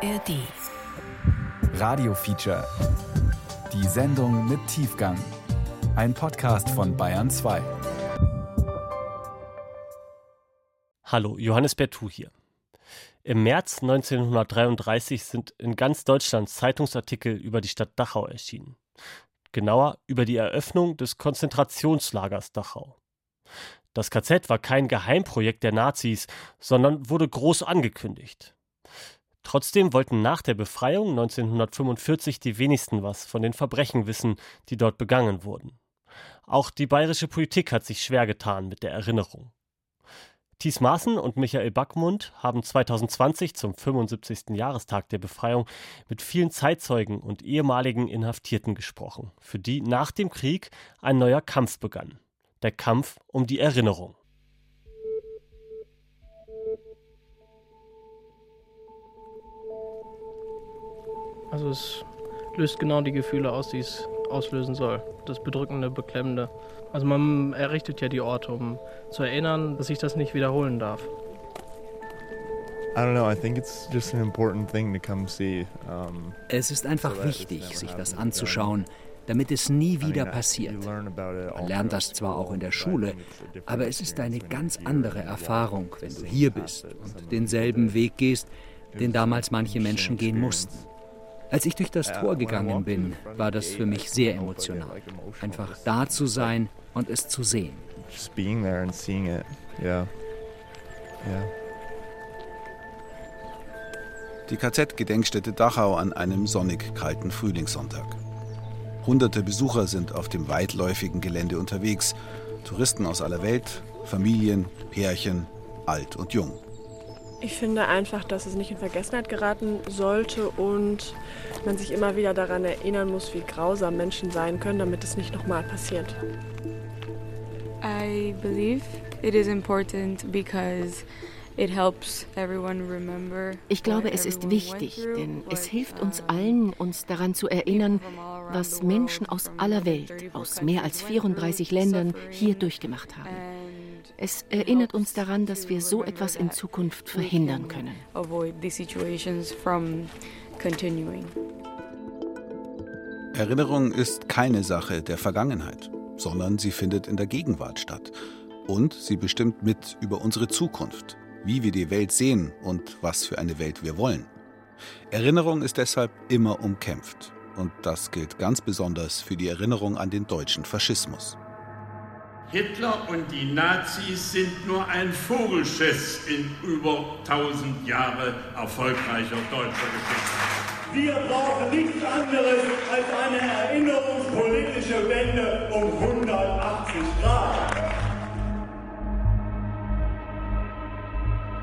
ARD. Radio Feature. Die Sendung mit Tiefgang. Ein Podcast von Bayern 2. Hallo, Johannes Bertou hier. Im März 1933 sind in ganz Deutschland Zeitungsartikel über die Stadt Dachau erschienen. Genauer über die Eröffnung des Konzentrationslagers Dachau. Das KZ war kein Geheimprojekt der Nazis, sondern wurde groß angekündigt. Trotzdem wollten nach der Befreiung 1945 die wenigsten was von den Verbrechen wissen, die dort begangen wurden. Auch die bayerische Politik hat sich schwer getan mit der Erinnerung. Thies Maaßen und Michael Backmund haben 2020 zum 75. Jahrestag der Befreiung mit vielen Zeitzeugen und ehemaligen Inhaftierten gesprochen, für die nach dem Krieg ein neuer Kampf begann. Der Kampf um die Erinnerung. Also es löst genau die Gefühle aus, die es auslösen soll. Das Bedrückende, Beklemmende. Also man errichtet ja die Orte, um zu erinnern, dass sich das nicht wiederholen darf. Es ist einfach wichtig, sich das anzuschauen, damit es nie wieder passiert. Man lernt das zwar auch in der Schule, aber es ist eine ganz andere Erfahrung, wenn du hier bist und denselben Weg gehst, den damals manche Menschen gehen mussten. Als ich durch das Tor gegangen bin, war das für mich sehr emotional. Einfach da zu sein und es zu sehen. Die KZ-Gedenkstätte Dachau an einem sonnig kalten Frühlingssonntag. Hunderte Besucher sind auf dem weitläufigen Gelände unterwegs. Touristen aus aller Welt, Familien, Pärchen, alt und jung. Ich finde einfach, dass es nicht in Vergessenheit geraten sollte und man sich immer wieder daran erinnern muss, wie grausam Menschen sein können, damit es nicht nochmal passiert. I believe it is important because ich glaube, es ist wichtig, denn es hilft uns allen, uns daran zu erinnern, was Menschen aus aller Welt, aus mehr als 34 Ländern hier durchgemacht haben. Es erinnert uns daran, dass wir so etwas in Zukunft verhindern können. Erinnerung ist keine Sache der Vergangenheit, sondern sie findet in der Gegenwart statt. Und sie bestimmt mit über unsere Zukunft, wie wir die Welt sehen und was für eine Welt wir wollen. Erinnerung ist deshalb immer umkämpft. Und das gilt ganz besonders für die Erinnerung an den deutschen Faschismus. Hitler und die Nazis sind nur ein Vogelschiss in über 1000 Jahre erfolgreicher deutscher Geschichte. Wir brauchen nichts anderes als eine erinnerungspolitische Wende um 180 Grad.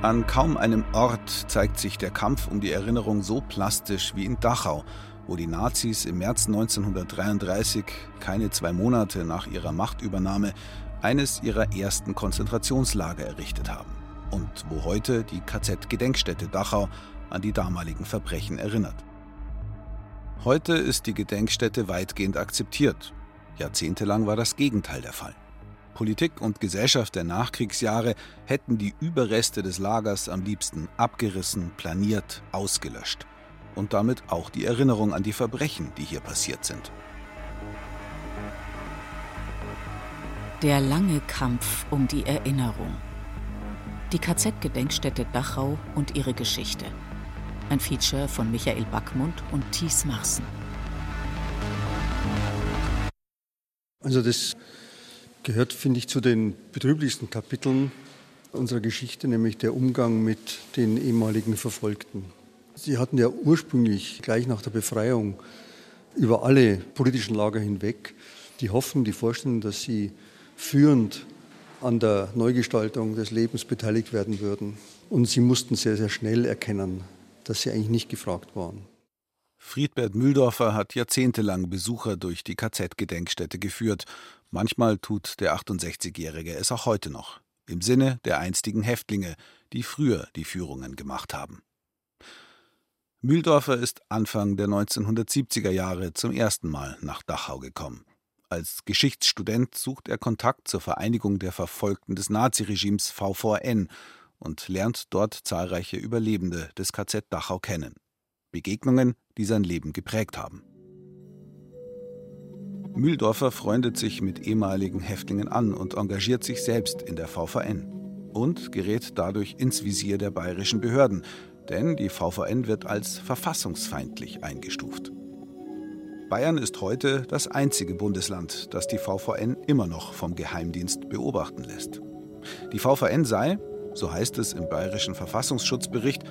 An kaum einem Ort zeigt sich der Kampf um die Erinnerung so plastisch wie in Dachau, wo die Nazis im März 1933, keine zwei Monate nach ihrer Machtübernahme, eines ihrer ersten Konzentrationslager errichtet haben und wo heute die KZ-Gedenkstätte Dachau an die damaligen Verbrechen erinnert. Heute ist die Gedenkstätte weitgehend akzeptiert. Jahrzehntelang war das Gegenteil der Fall. Politik und Gesellschaft der Nachkriegsjahre hätten die Überreste des Lagers am liebsten abgerissen, planiert, ausgelöscht. Und damit auch die Erinnerung an die Verbrechen, die hier passiert sind. Der lange Kampf um die Erinnerung. Die KZ-Gedenkstätte Dachau und ihre Geschichte. Ein Feature von Michael Backmund und Thies Marsen. Also das gehört, finde ich, zu den betrüblichsten Kapiteln unserer Geschichte, nämlich der Umgang mit den ehemaligen Verfolgten. Sie hatten ja ursprünglich gleich nach der Befreiung über alle politischen Lager hinweg die Hoffnung, die Vorstellung, dass sie führend an der Neugestaltung des Lebens beteiligt werden würden. Und sie mussten sehr, sehr schnell erkennen, dass sie eigentlich nicht gefragt waren. Friedbert Mühldorfer hat jahrzehntelang Besucher durch die KZ-Gedenkstätte geführt Manchmal tut der 68-Jährige es auch heute noch, im Sinne der einstigen Häftlinge, die früher die Führungen gemacht haben. Mühldorfer ist Anfang der 1970er Jahre zum ersten Mal nach Dachau gekommen. Als Geschichtsstudent sucht er Kontakt zur Vereinigung der Verfolgten des Naziregimes VVN und lernt dort zahlreiche Überlebende des KZ Dachau kennen. Begegnungen, die sein Leben geprägt haben. Mühldorfer freundet sich mit ehemaligen Häftlingen an und engagiert sich selbst in der VVN und gerät dadurch ins Visier der bayerischen Behörden, denn die VVN wird als verfassungsfeindlich eingestuft. Bayern ist heute das einzige Bundesland, das die VVN immer noch vom Geheimdienst beobachten lässt. Die VVN sei, so heißt es im bayerischen Verfassungsschutzbericht,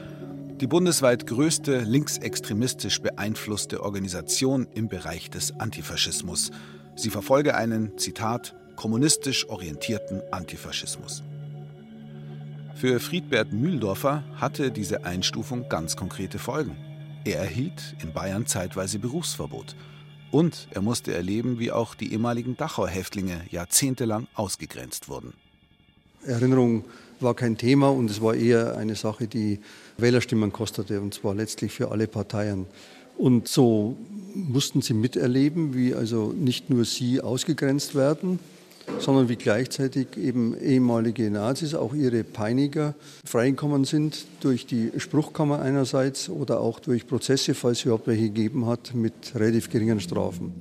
die bundesweit größte linksextremistisch beeinflusste Organisation im Bereich des Antifaschismus. Sie verfolge einen, Zitat, kommunistisch orientierten Antifaschismus. Für Friedbert Mühldorfer hatte diese Einstufung ganz konkrete Folgen. Er erhielt in Bayern zeitweise Berufsverbot. Und er musste erleben, wie auch die ehemaligen Dachau-Häftlinge jahrzehntelang ausgegrenzt wurden. Erinnerung war kein Thema und es war eher eine Sache, die Wählerstimmen kostete, und zwar letztlich für alle Parteien. Und so mussten sie miterleben, wie also nicht nur sie ausgegrenzt werden, sondern wie gleichzeitig eben ehemalige Nazis, auch ihre Peiniger, freigekommen sind durch die Spruchkammer einerseits oder auch durch Prozesse, falls es überhaupt welche gegeben hat, mit relativ geringen Strafen.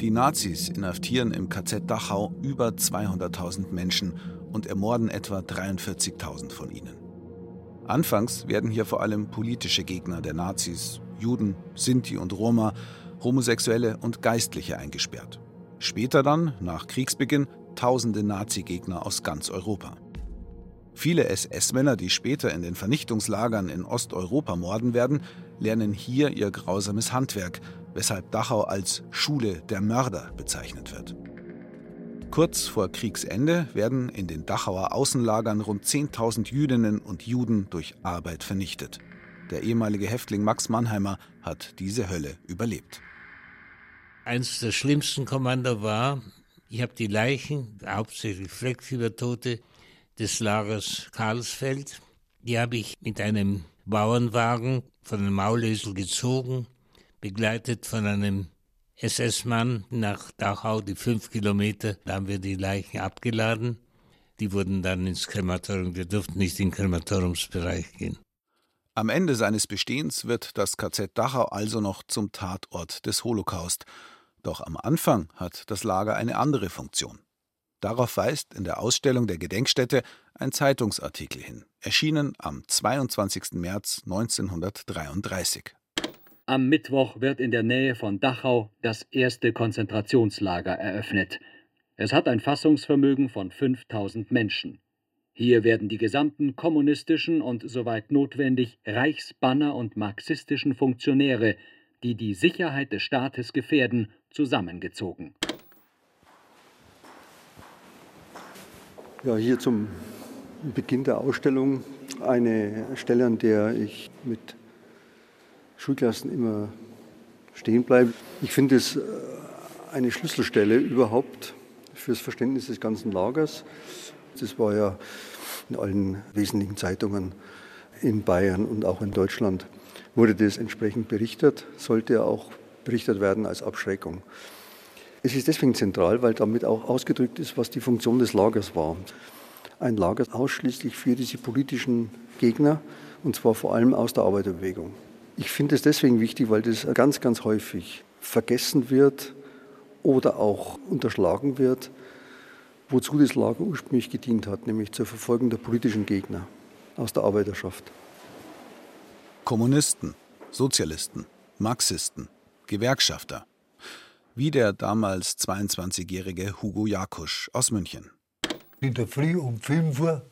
Die Nazis inhaftieren im KZ Dachau über 200.000 Menschen und ermorden etwa 43.000 von ihnen. Anfangs werden hier vor allem politische Gegner der Nazis, Juden, Sinti und Roma, Homosexuelle und Geistliche eingesperrt. Später dann, nach Kriegsbeginn, tausende Nazi-Gegner aus ganz Europa. Viele SS-Männer, die später in den Vernichtungslagern in Osteuropa morden werden, lernen hier ihr grausames Handwerk, weshalb Dachau als Schule der Mörder bezeichnet wird. Kurz vor Kriegsende werden in den Dachauer Außenlagern rund 10.000 Jüdinnen und Juden durch Arbeit vernichtet. Der ehemalige Häftling Max Mannheimer hat diese Hölle überlebt. Eins der schlimmsten Kommando war, ich habe die Leichen, hauptsächlich Fleckfiebertote, des Lagers Karlsfeld, die habe ich mit einem Bauernwagen von einem Maulesel gezogen, begleitet von einem SS-Mann nach Dachau, die fünf Kilometer, da haben wir die Leichen abgeladen. Die wurden dann ins Krematorium, wir durften nicht in den Krematoriumsbereich gehen. Am Ende seines Bestehens wird das KZ Dachau also noch zum Tatort des Holocaust. Doch am Anfang hat das Lager eine andere Funktion. Darauf weist in der Ausstellung der Gedenkstätte ein Zeitungsartikel hin, erschienen am 22. März 1933. Am Mittwoch wird in der Nähe von Dachau das erste Konzentrationslager eröffnet. Es hat ein Fassungsvermögen von 5000 Menschen. Hier werden die gesamten kommunistischen und soweit notwendig Reichsbanner und marxistischen Funktionäre, die die Sicherheit des Staates gefährden, zusammengezogen. Ja, hier zum Beginn der Ausstellung eine Stelle, an der ich mit Schulklassen immer stehen bleibe. Ich finde es äh, eine Schlüsselstelle überhaupt fürs Verständnis des ganzen Lagers. Das war ja in allen wesentlichen Zeitungen in Bayern und auch in Deutschland wurde das entsprechend berichtet, sollte auch berichtet werden als Abschreckung. Es ist deswegen zentral, weil damit auch ausgedrückt ist, was die Funktion des Lagers war. Ein Lager ausschließlich für diese politischen Gegner und zwar vor allem aus der Arbeiterbewegung. Ich finde es deswegen wichtig, weil das ganz, ganz häufig vergessen wird oder auch unterschlagen wird, wozu das Lager ursprünglich gedient hat, nämlich zur Verfolgung der politischen Gegner aus der Arbeiterschaft. Kommunisten, Sozialisten, Marxisten, Gewerkschafter, wie der damals 22-jährige Hugo Jakusch aus München. In der Früh um 5 Uhr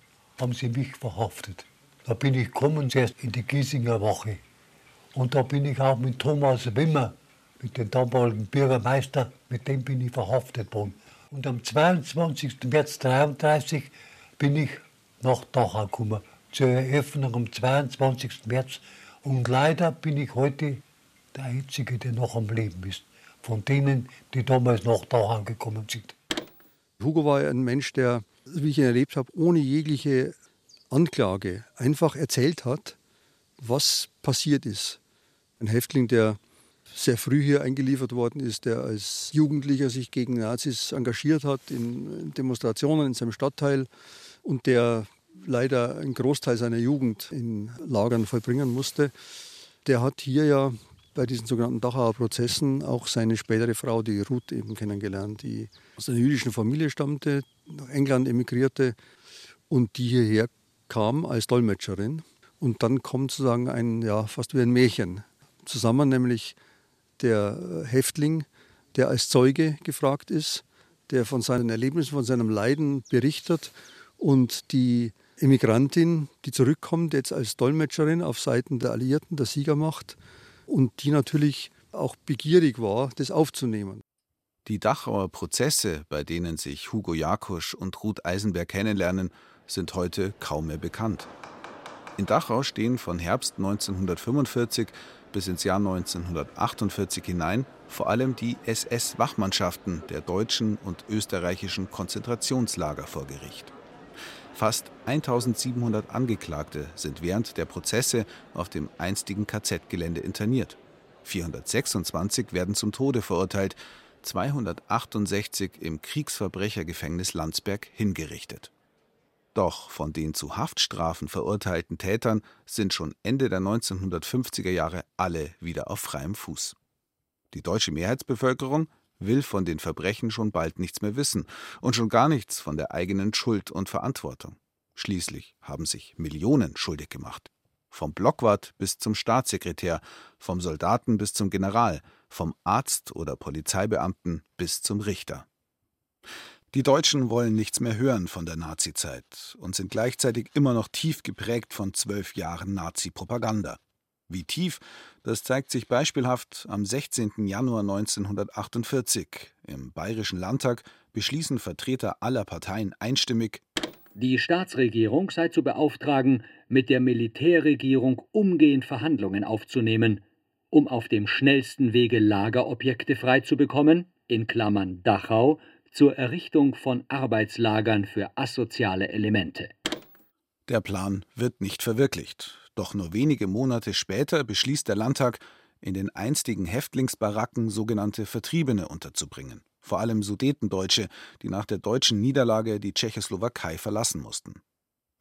haben sie mich verhaftet. Da bin ich gekommen zuerst in die Giesinger Woche. Und da bin ich auch mit Thomas Wimmer, mit dem damaligen Bürgermeister, mit dem bin ich verhaftet worden. Und am 22. März 1933 bin ich nach Dachau gekommen, zur Eröffnung am 22. März. Und leider bin ich heute der Einzige, der noch am Leben ist, von denen, die damals nach Dachau gekommen sind. Hugo war ein Mensch, der, wie ich ihn erlebt habe, ohne jegliche Anklage einfach erzählt hat, was passiert ist. Ein Häftling, der sehr früh hier eingeliefert worden ist, der als Jugendlicher sich gegen Nazis engagiert hat in Demonstrationen in seinem Stadtteil und der leider einen Großteil seiner Jugend in Lagern vollbringen musste, der hat hier ja bei diesen sogenannten Dachauer Prozessen auch seine spätere Frau, die Ruth, eben kennengelernt, die aus einer jüdischen Familie stammte, nach England emigrierte und die hierher kam als Dolmetscherin. Und dann kommt sozusagen ein, ja, fast wie ein Märchen zusammen, nämlich der Häftling, der als Zeuge gefragt ist, der von seinen Erlebnissen, von seinem Leiden berichtet und die Immigrantin, die zurückkommt, jetzt als Dolmetscherin auf Seiten der Alliierten, der Siegermacht, und die natürlich auch begierig war, das aufzunehmen. Die Dachauer Prozesse, bei denen sich Hugo Jakusch und Ruth Eisenberg kennenlernen, sind heute kaum mehr bekannt. In Dachau stehen von Herbst 1945 bis ins Jahr 1948 hinein vor allem die SS-Wachmannschaften der deutschen und österreichischen Konzentrationslager vor Gericht. Fast 1700 Angeklagte sind während der Prozesse auf dem einstigen KZ-Gelände interniert. 426 werden zum Tode verurteilt, 268 im Kriegsverbrechergefängnis Landsberg hingerichtet. Doch von den zu Haftstrafen verurteilten Tätern sind schon Ende der 1950er Jahre alle wieder auf freiem Fuß. Die deutsche Mehrheitsbevölkerung will von den Verbrechen schon bald nichts mehr wissen und schon gar nichts von der eigenen Schuld und Verantwortung. Schließlich haben sich Millionen schuldig gemacht. Vom Blockwart bis zum Staatssekretär, vom Soldaten bis zum General, vom Arzt oder Polizeibeamten bis zum Richter. Die Deutschen wollen nichts mehr hören von der Nazizeit und sind gleichzeitig immer noch tief geprägt von zwölf Jahren Nazi-Propaganda. Wie tief, das zeigt sich beispielhaft am 16. Januar 1948. Im Bayerischen Landtag beschließen Vertreter aller Parteien einstimmig, die Staatsregierung sei zu beauftragen, mit der Militärregierung umgehend Verhandlungen aufzunehmen, um auf dem schnellsten Wege Lagerobjekte freizubekommen, in Klammern Dachau, zur Errichtung von Arbeitslagern für asoziale Elemente. Der Plan wird nicht verwirklicht. Doch nur wenige Monate später beschließt der Landtag, in den einstigen Häftlingsbaracken sogenannte Vertriebene unterzubringen, vor allem Sudetendeutsche, die nach der deutschen Niederlage die Tschechoslowakei verlassen mussten.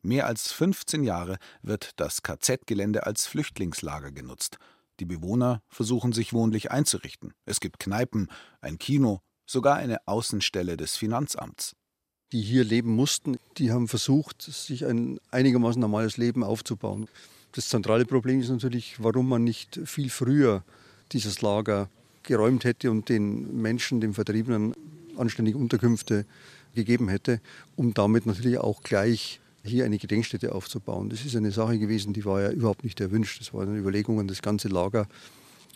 Mehr als 15 Jahre wird das KZ-Gelände als Flüchtlingslager genutzt. Die Bewohner versuchen sich wohnlich einzurichten. Es gibt Kneipen, ein Kino, sogar eine Außenstelle des Finanzamts. Die hier leben mussten, die haben versucht, sich ein einigermaßen normales Leben aufzubauen. Das zentrale Problem ist natürlich, warum man nicht viel früher dieses Lager geräumt hätte und den Menschen, den Vertriebenen, anständige Unterkünfte gegeben hätte, um damit natürlich auch gleich hier eine Gedenkstätte aufzubauen. Das ist eine Sache gewesen, die war ja überhaupt nicht erwünscht. Das waren Überlegungen, das ganze Lager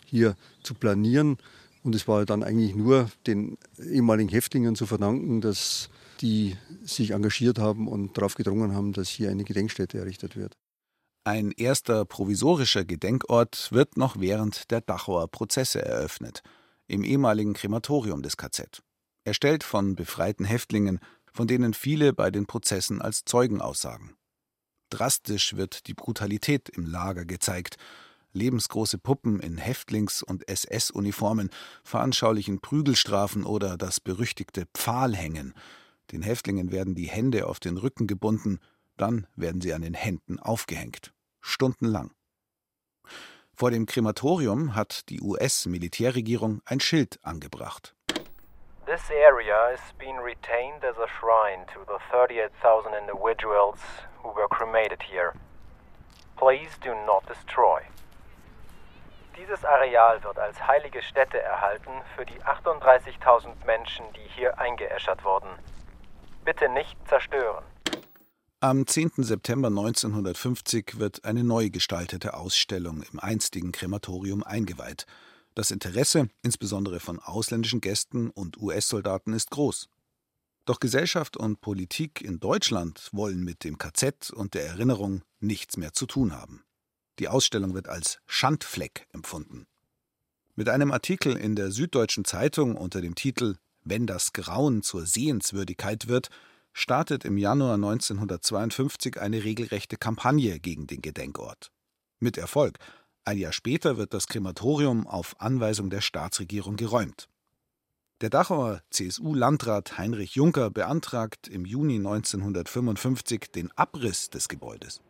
hier zu planieren. Und es war dann eigentlich nur den ehemaligen Häftlingen zu verdanken, dass die sich engagiert haben und darauf gedrungen haben, dass hier eine Gedenkstätte errichtet wird. Ein erster provisorischer Gedenkort wird noch während der Dachauer Prozesse eröffnet, im ehemaligen Krematorium des KZ. Erstellt von befreiten Häftlingen, von denen viele bei den Prozessen als Zeugen aussagen. Drastisch wird die Brutalität im Lager gezeigt. Lebensgroße Puppen in Häftlings- und SS-Uniformen veranschaulichen Prügelstrafen oder das berüchtigte Pfahlhängen. Den Häftlingen werden die Hände auf den Rücken gebunden, dann werden sie an den Händen aufgehängt. Stundenlang. Vor dem Krematorium hat die US-Militärregierung ein Schild angebracht. This area is being retained as a shrine to the 38,000 individuals who were cremated here. Please do not destroy. Dieses Areal wird als heilige Stätte erhalten für die 38.000 Menschen, die hier eingeäschert wurden. Bitte nicht zerstören. Am 10. September 1950 wird eine neu gestaltete Ausstellung im einstigen Krematorium eingeweiht. Das Interesse, insbesondere von ausländischen Gästen und US-Soldaten, ist groß. Doch Gesellschaft und Politik in Deutschland wollen mit dem KZ und der Erinnerung nichts mehr zu tun haben. Die Ausstellung wird als Schandfleck empfunden. Mit einem Artikel in der Süddeutschen Zeitung unter dem Titel Wenn das Grauen zur Sehenswürdigkeit wird, startet im Januar 1952 eine regelrechte Kampagne gegen den Gedenkort. Mit Erfolg. Ein Jahr später wird das Krematorium auf Anweisung der Staatsregierung geräumt. Der Dachauer CSU-Landrat Heinrich Juncker beantragt im Juni 1955 den Abriss des Gebäudes.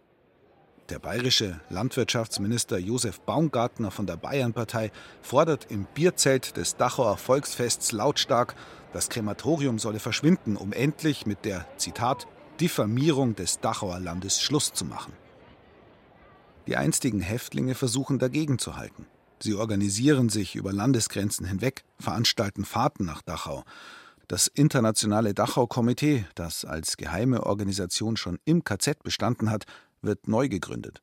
Der bayerische Landwirtschaftsminister Josef Baumgartner von der Bayernpartei fordert im Bierzelt des Dachauer Volksfests lautstark, das Krematorium solle verschwinden, um endlich mit der, Zitat, Diffamierung des Dachauer Landes Schluss zu machen. Die einstigen Häftlinge versuchen dagegen zu halten. Sie organisieren sich über Landesgrenzen hinweg, veranstalten Fahrten nach Dachau. Das internationale Dachau-Komitee, das als geheime Organisation schon im KZ bestanden hat, wird neu gegründet.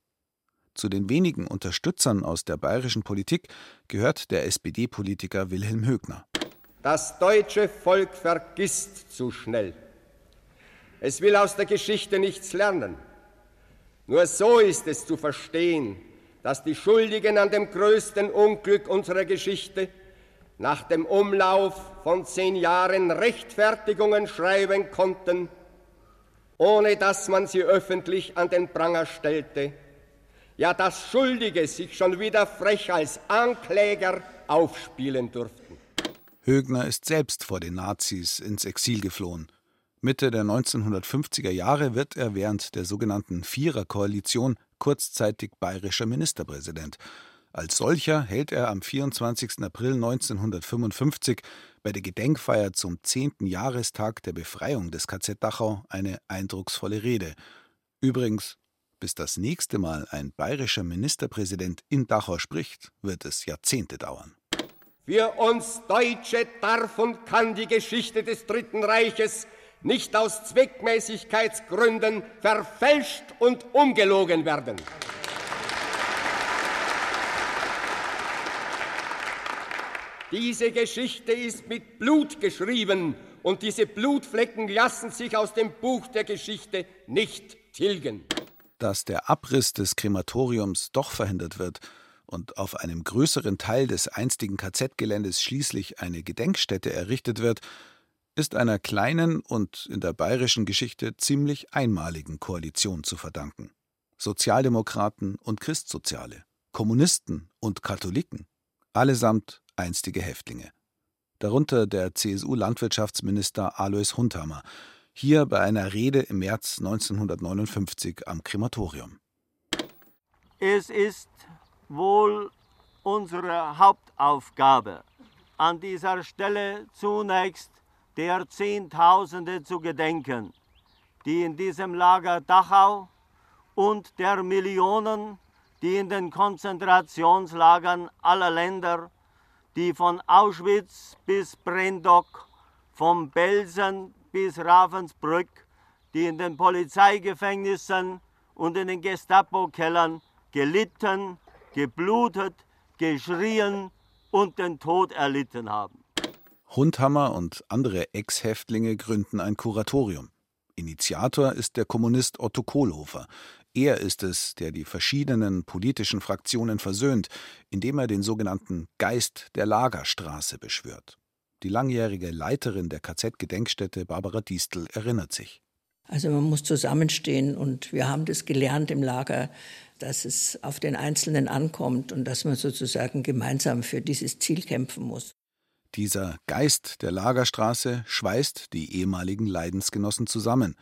Zu den wenigen Unterstützern aus der bayerischen Politik gehört der SPD-Politiker Wilhelm Högner. Das deutsche Volk vergisst zu schnell. Es will aus der Geschichte nichts lernen. Nur so ist es zu verstehen, dass die Schuldigen an dem größten Unglück unserer Geschichte nach dem Umlauf von zehn Jahren Rechtfertigungen schreiben konnten, ohne dass man sie öffentlich an den Pranger stellte, ja dass Schuldige sich schon wieder frech als Ankläger aufspielen durften. Högner ist selbst vor den Nazis ins Exil geflohen. Mitte der 1950er Jahre wird er während der sogenannten Viererkoalition kurzzeitig bayerischer Ministerpräsident. Als solcher hält er am 24. April 1955 bei der Gedenkfeier zum 10. Jahrestag der Befreiung des KZ Dachau eine eindrucksvolle Rede. Übrigens, bis das nächste Mal ein bayerischer Ministerpräsident in Dachau spricht, wird es Jahrzehnte dauern. Für uns Deutsche darf und kann die Geschichte des Dritten Reiches nicht aus Zweckmäßigkeitsgründen verfälscht und umgelogen werden. Diese Geschichte ist mit Blut geschrieben und diese Blutflecken lassen sich aus dem Buch der Geschichte nicht tilgen. Dass der Abriss des Krematoriums doch verhindert wird und auf einem größeren Teil des einstigen KZ-Geländes schließlich eine Gedenkstätte errichtet wird, ist einer kleinen und in der bayerischen Geschichte ziemlich einmaligen Koalition zu verdanken. Sozialdemokraten und Christsoziale, Kommunisten und Katholiken, allesamt einstige Häftlinge. Darunter der CSU-Landwirtschaftsminister Alois Hundhammer, hier bei einer Rede im März 1959 am Krematorium. Es ist wohl unsere Hauptaufgabe, an dieser Stelle zunächst der Zehntausende zu gedenken, die in diesem Lager Dachau und der Millionen, die in den Konzentrationslagern aller Länder, die von Auschwitz bis Brendock, vom Belsen bis Ravensbrück, die in den Polizeigefängnissen und in den Gestapo-Kellern gelitten, geblutet, geschrien und den Tod erlitten haben. Hundhammer und andere Ex-Häftlinge gründen ein Kuratorium. Initiator ist der Kommunist Otto Kohlhofer. Er ist es, der die verschiedenen politischen Fraktionen versöhnt, indem er den sogenannten Geist der Lagerstraße beschwört. Die langjährige Leiterin der KZ-Gedenkstätte Barbara Distel erinnert sich. Also man muss zusammenstehen und wir haben das gelernt im Lager, dass es auf den Einzelnen ankommt und dass man sozusagen gemeinsam für dieses Ziel kämpfen muss. Dieser Geist der Lagerstraße schweißt die ehemaligen Leidensgenossen zusammen.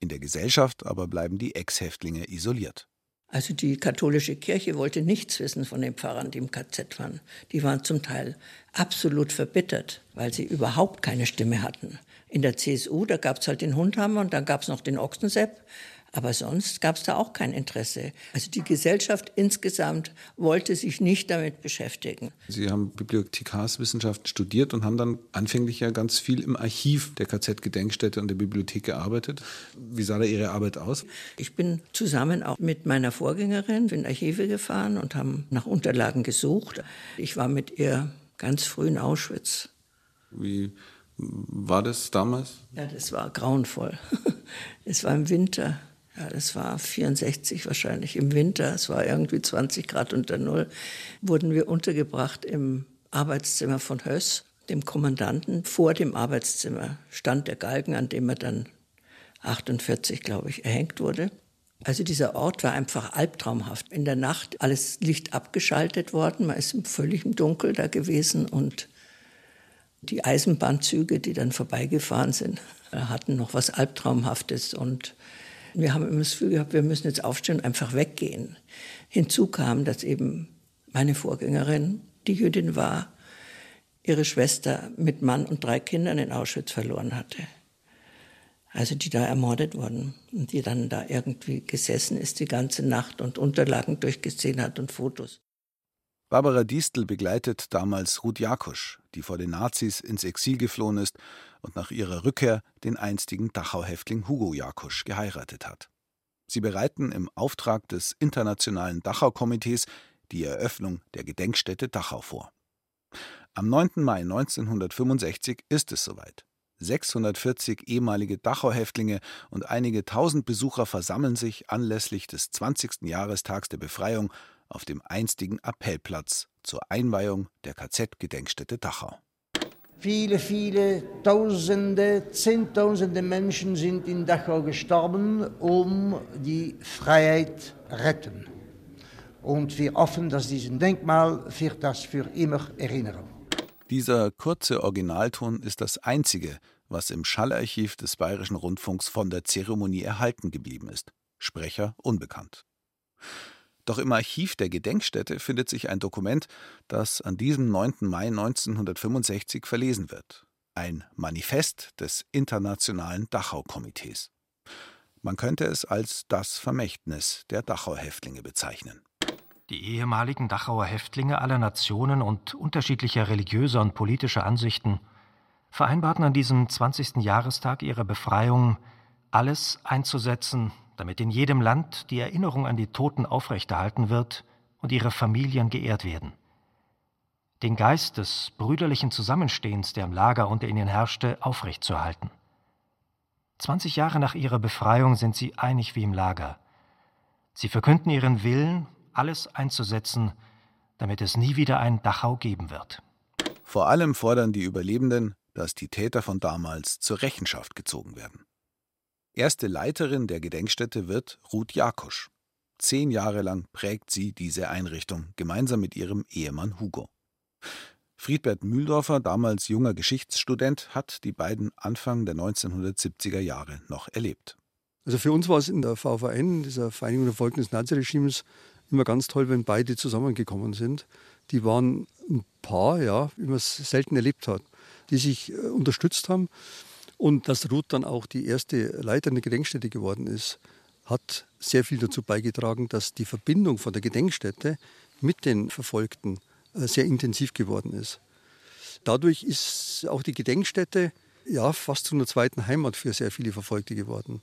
In der Gesellschaft aber bleiben die Ex-Häftlinge isoliert. Also die katholische Kirche wollte nichts wissen von den Pfarrern, die im KZ waren. Die waren zum Teil absolut verbittert, weil sie überhaupt keine Stimme hatten. In der CSU, da gab es halt den Hundhammer und dann gab es noch den Ochsensepp. Aber sonst gab es da auch kein Interesse. Also die Gesellschaft insgesamt wollte sich nicht damit beschäftigen. Sie haben Bibliothekarswissenschaften studiert und haben dann anfänglich ja ganz viel im Archiv der KZ-Gedenkstätte und der Bibliothek gearbeitet. Wie sah da Ihre Arbeit aus? Ich bin zusammen auch mit meiner Vorgängerin in Archive gefahren und haben nach Unterlagen gesucht. Ich war mit ihr ganz früh in Auschwitz. Wie war das damals? Ja, das war grauenvoll. es war im Winter ja, das war 64 wahrscheinlich im Winter, es war irgendwie 20 Grad unter Null, wurden wir untergebracht im Arbeitszimmer von Höss, dem Kommandanten. Vor dem Arbeitszimmer stand der Galgen, an dem er dann 48, glaube ich, erhängt wurde. Also dieser Ort war einfach albtraumhaft. In der Nacht alles Licht abgeschaltet worden, man ist im Dunkel da gewesen und Die Eisenbahnzüge, die dann vorbeigefahren sind, hatten noch was Albtraumhaftes und wir haben immer das Gefühl gehabt, wir müssen jetzt aufstehen und einfach weggehen. Hinzu kam, dass eben meine Vorgängerin, die Jüdin war, ihre Schwester mit Mann und drei Kindern in Auschwitz verloren hatte. Also die da ermordet wurden und die dann da irgendwie gesessen ist die ganze Nacht und Unterlagen durchgesehen hat und Fotos. Barbara Distel begleitet damals Ruth Jakusch, die vor den Nazis ins Exil geflohen ist und nach ihrer Rückkehr den einstigen Dachau-Häftling Hugo Jakusch geheiratet hat. Sie bereiten im Auftrag des Internationalen Dachau-Komitees die Eröffnung der Gedenkstätte Dachau vor. Am 9. Mai 1965 ist es soweit. 640 ehemalige Dachau-Häftlinge und einige tausend Besucher versammeln sich anlässlich des 20. Jahrestags der Befreiung auf dem einstigen Appellplatz zur Einweihung der KZ-Gedenkstätte Dachau. Viele, viele Tausende, Zehntausende Menschen sind in Dachau gestorben, um die Freiheit retten. Und wir hoffen, dass diesen Denkmal wird das für immer erinnern. Dieser kurze Originalton ist das einzige, was im Schallarchiv des Bayerischen Rundfunks von der Zeremonie erhalten geblieben ist. Sprecher unbekannt. Doch im Archiv der Gedenkstätte findet sich ein Dokument, das an diesem 9. Mai 1965 verlesen wird. Ein Manifest des Internationalen Dachau-Komitees. Man könnte es als das Vermächtnis der Dachau-Häftlinge bezeichnen. Die ehemaligen Dachauer Häftlinge aller Nationen und unterschiedlicher religiöser und politischer Ansichten vereinbarten an diesem 20. Jahrestag ihrer Befreiung, alles einzusetzen, damit in jedem Land die Erinnerung an die Toten aufrechterhalten wird und ihre Familien geehrt werden. Den Geist des brüderlichen Zusammenstehens, der im Lager unter ihnen herrschte, aufrechtzuerhalten. 20 Jahre nach ihrer Befreiung sind sie einig wie im Lager. Sie verkünden ihren Willen alles einzusetzen, damit es nie wieder ein Dachau geben wird. Vor allem fordern die Überlebenden, dass die Täter von damals zur Rechenschaft gezogen werden. Erste Leiterin der Gedenkstätte wird Ruth Jakusch. Zehn Jahre lang prägt sie diese Einrichtung gemeinsam mit ihrem Ehemann Hugo. Friedbert Mühldorfer, damals junger Geschichtsstudent, hat die beiden Anfang der 1970er Jahre noch erlebt. Also für uns war es in der VVN, dieser Vereinigung der Folgen des Naziregimes, immer ganz toll, wenn beide zusammengekommen sind. Die waren ein Paar, ja, wie man es selten erlebt hat, die sich äh, unterstützt haben. Und dass Ruth dann auch die erste Leiterin der Gedenkstätte geworden ist, hat sehr viel dazu beigetragen, dass die Verbindung von der Gedenkstätte mit den Verfolgten äh, sehr intensiv geworden ist. Dadurch ist auch die Gedenkstätte ja, fast zu einer zweiten Heimat für sehr viele Verfolgte geworden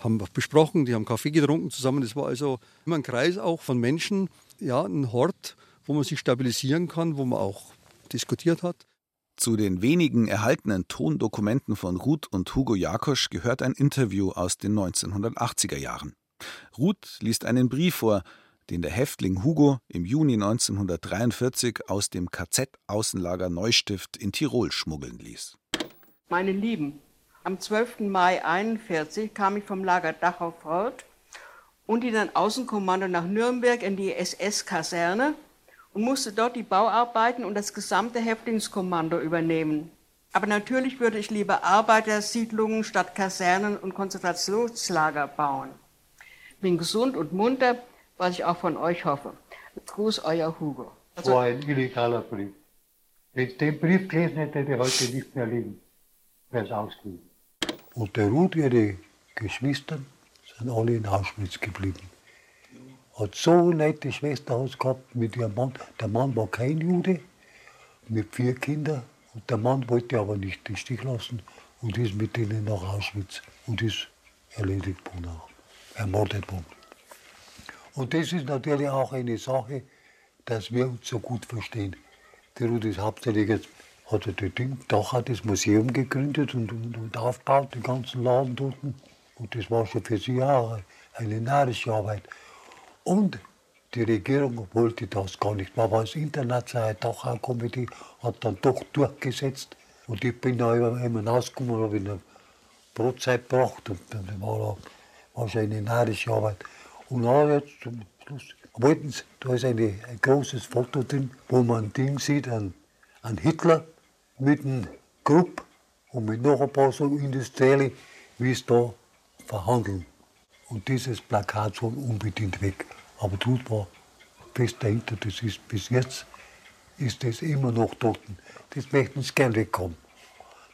haben besprochen, die haben Kaffee getrunken zusammen. Das war also immer ein Kreis auch von Menschen, ja, ein Hort, wo man sich stabilisieren kann, wo man auch diskutiert hat. Zu den wenigen erhaltenen Tondokumenten von Ruth und Hugo Jakosch gehört ein Interview aus den 1980er Jahren. Ruth liest einen Brief vor, den der Häftling Hugo im Juni 1943 aus dem KZ-Außenlager Neustift in Tirol schmuggeln ließ. Meine Lieben, am 12. Mai 1941 kam ich vom Lager Dachau-Fort und in ein Außenkommando nach Nürnberg in die SS-Kaserne und musste dort die Bauarbeiten und das gesamte Häftlingskommando übernehmen. Aber natürlich würde ich lieber Arbeitersiedlungen statt Kasernen und Konzentrationslager bauen. Bin gesund und munter, was ich auch von euch hoffe. Gruß, euer Hugo. Das war ein illegaler Brief. Wenn ich den Brief gelesen hätte, hätte ich heute nicht mehr leben. Wäre es ausgegangen. Und der Ruth, ihre Geschwister, sind alle in Auschwitz geblieben. Hat so nette Schwesterhaus gehabt mit ihrem Mann. Der Mann war kein Jude, mit vier Kindern. Und der Mann wollte aber nicht den Stich lassen und ist mit ihnen nach Auschwitz und ist erledigt worden auch, ermordet worden. Und das ist natürlich auch eine Sache, dass wir uns so gut verstehen. Die Ruth ist hauptsächlich hat er das Ding, Dach hat das Museum gegründet und, und, und aufgebaut, den ganzen Laden dort. Und das war schon für sie auch eine narische Arbeit. Und die Regierung wollte das gar nicht. Aber das internationale Dachau-Komitee hat dann doch durchgesetzt. Und ich bin da immer, rausgekommen und habe eine Brotzeit gebracht. Und dann war, war eine narische Arbeit. Und dann jetzt zum Schluss wollten sie, da ist eine, ein großes Foto drin, wo man ein Ding sieht, an, an Hitler mit einem Grupp und mit noch ein paar so Industrielle, wie es da verhandeln. Und dieses Plakat soll unbedingt weg. Aber tut war fest dahinter, das ist bis jetzt ist das immer noch dort. Das möchten sie gerne wegkommen.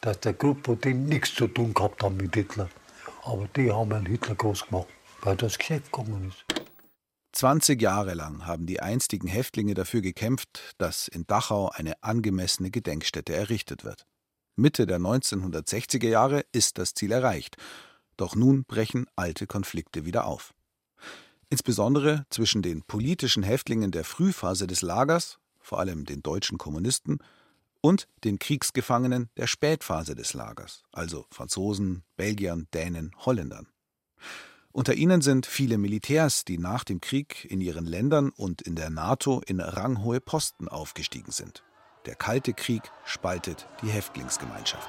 Dass der Gruppe die nichts zu tun gehabt haben mit Hitler. Aber die haben einen Hitler groß gemacht, weil das Geschäft gekommen ist. 20 Jahre lang haben die einstigen Häftlinge dafür gekämpft, dass in Dachau eine angemessene Gedenkstätte errichtet wird. Mitte der 1960er Jahre ist das Ziel erreicht. Doch nun brechen alte Konflikte wieder auf. Insbesondere zwischen den politischen Häftlingen der Frühphase des Lagers, vor allem den deutschen Kommunisten, und den Kriegsgefangenen der Spätphase des Lagers, also Franzosen, Belgiern, Dänen, Holländern. Unter ihnen sind viele Militärs, die nach dem Krieg in ihren Ländern und in der NATO in ranghohe Posten aufgestiegen sind. Der Kalte Krieg spaltet die Häftlingsgemeinschaft.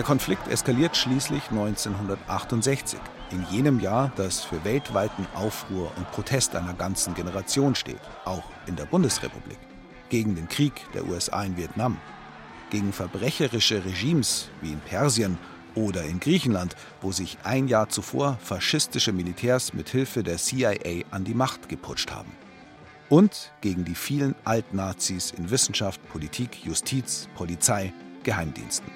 Der Konflikt eskaliert schließlich 1968, in jenem Jahr, das für weltweiten Aufruhr und Protest einer ganzen Generation steht, auch in der Bundesrepublik, gegen den Krieg der USA in Vietnam, gegen verbrecherische Regimes wie in Persien oder in Griechenland, wo sich ein Jahr zuvor faschistische Militärs mit Hilfe der CIA an die Macht geputscht haben. Und gegen die vielen Altnazis in Wissenschaft, Politik, Justiz, Polizei, Geheimdiensten.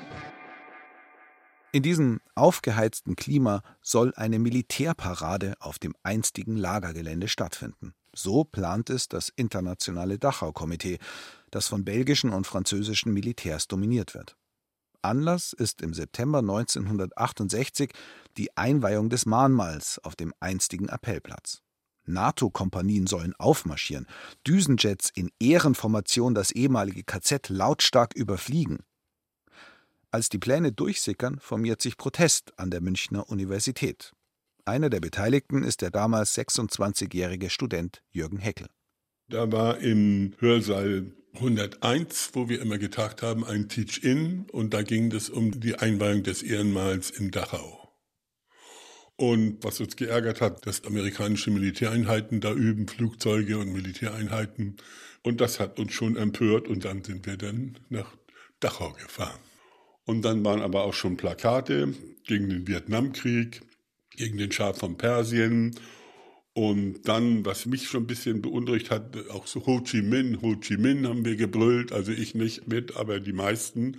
In diesem aufgeheizten Klima soll eine Militärparade auf dem einstigen Lagergelände stattfinden. So plant es das internationale Dachau-Komitee, das von belgischen und französischen Militärs dominiert wird. Anlass ist im September 1968 die Einweihung des Mahnmals auf dem einstigen Appellplatz. NATO-Kompanien sollen aufmarschieren, Düsenjets in Ehrenformation das ehemalige KZ lautstark überfliegen. Als die Pläne durchsickern, formiert sich Protest an der Münchner Universität. Einer der Beteiligten ist der damals 26-jährige Student Jürgen Heckel. Da war im Hörsaal 101, wo wir immer getagt haben, ein Teach-In und da ging es um die Einweihung des Ehrenmals in Dachau. Und was uns geärgert hat, dass amerikanische Militäreinheiten da üben, Flugzeuge und Militäreinheiten. Und das hat uns schon empört und dann sind wir dann nach Dachau gefahren. Und dann waren aber auch schon Plakate gegen den Vietnamkrieg, gegen den Schah von Persien. Und dann, was mich schon ein bisschen beunruhigt hat, auch so Ho Chi Minh, Ho Chi Minh haben wir gebrüllt, also ich nicht mit, aber die meisten.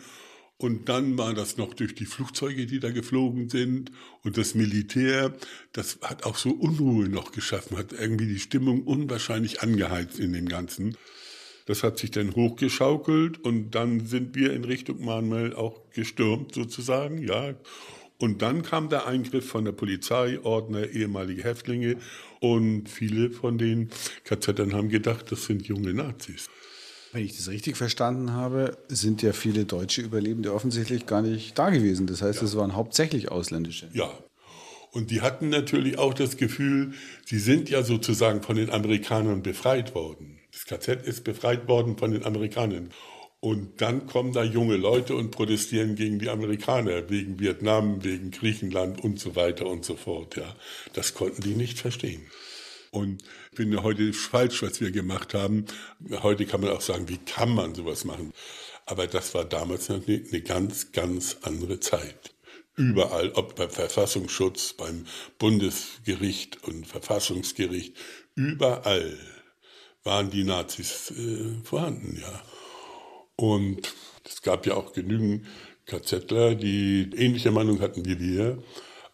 Und dann war das noch durch die Flugzeuge, die da geflogen sind und das Militär, das hat auch so Unruhe noch geschaffen, hat irgendwie die Stimmung unwahrscheinlich angeheizt in dem Ganzen. Das hat sich dann hochgeschaukelt und dann sind wir in Richtung Mahnmal auch gestürmt sozusagen, ja. Und dann kam der Eingriff von der Polizei, Ordner, ehemalige Häftlinge und viele von den KZern haben gedacht, das sind junge Nazis. Wenn ich das richtig verstanden habe, sind ja viele deutsche Überlebende offensichtlich gar nicht da gewesen. Das heißt, es ja. waren hauptsächlich ausländische. Ja. Und die hatten natürlich auch das Gefühl, sie sind ja sozusagen von den Amerikanern befreit worden. Das KZ ist befreit worden von den Amerikanern. Und dann kommen da junge Leute und protestieren gegen die Amerikaner, wegen Vietnam, wegen Griechenland und so weiter und so fort. Ja, das konnten die nicht verstehen. Und ich finde heute falsch, was wir gemacht haben. Heute kann man auch sagen, wie kann man sowas machen? Aber das war damals eine, eine ganz, ganz andere Zeit. Überall, ob beim Verfassungsschutz, beim Bundesgericht und Verfassungsgericht, überall waren die Nazis äh, vorhanden, ja. Und es gab ja auch genügend KZler, die ähnliche Meinung hatten wie wir,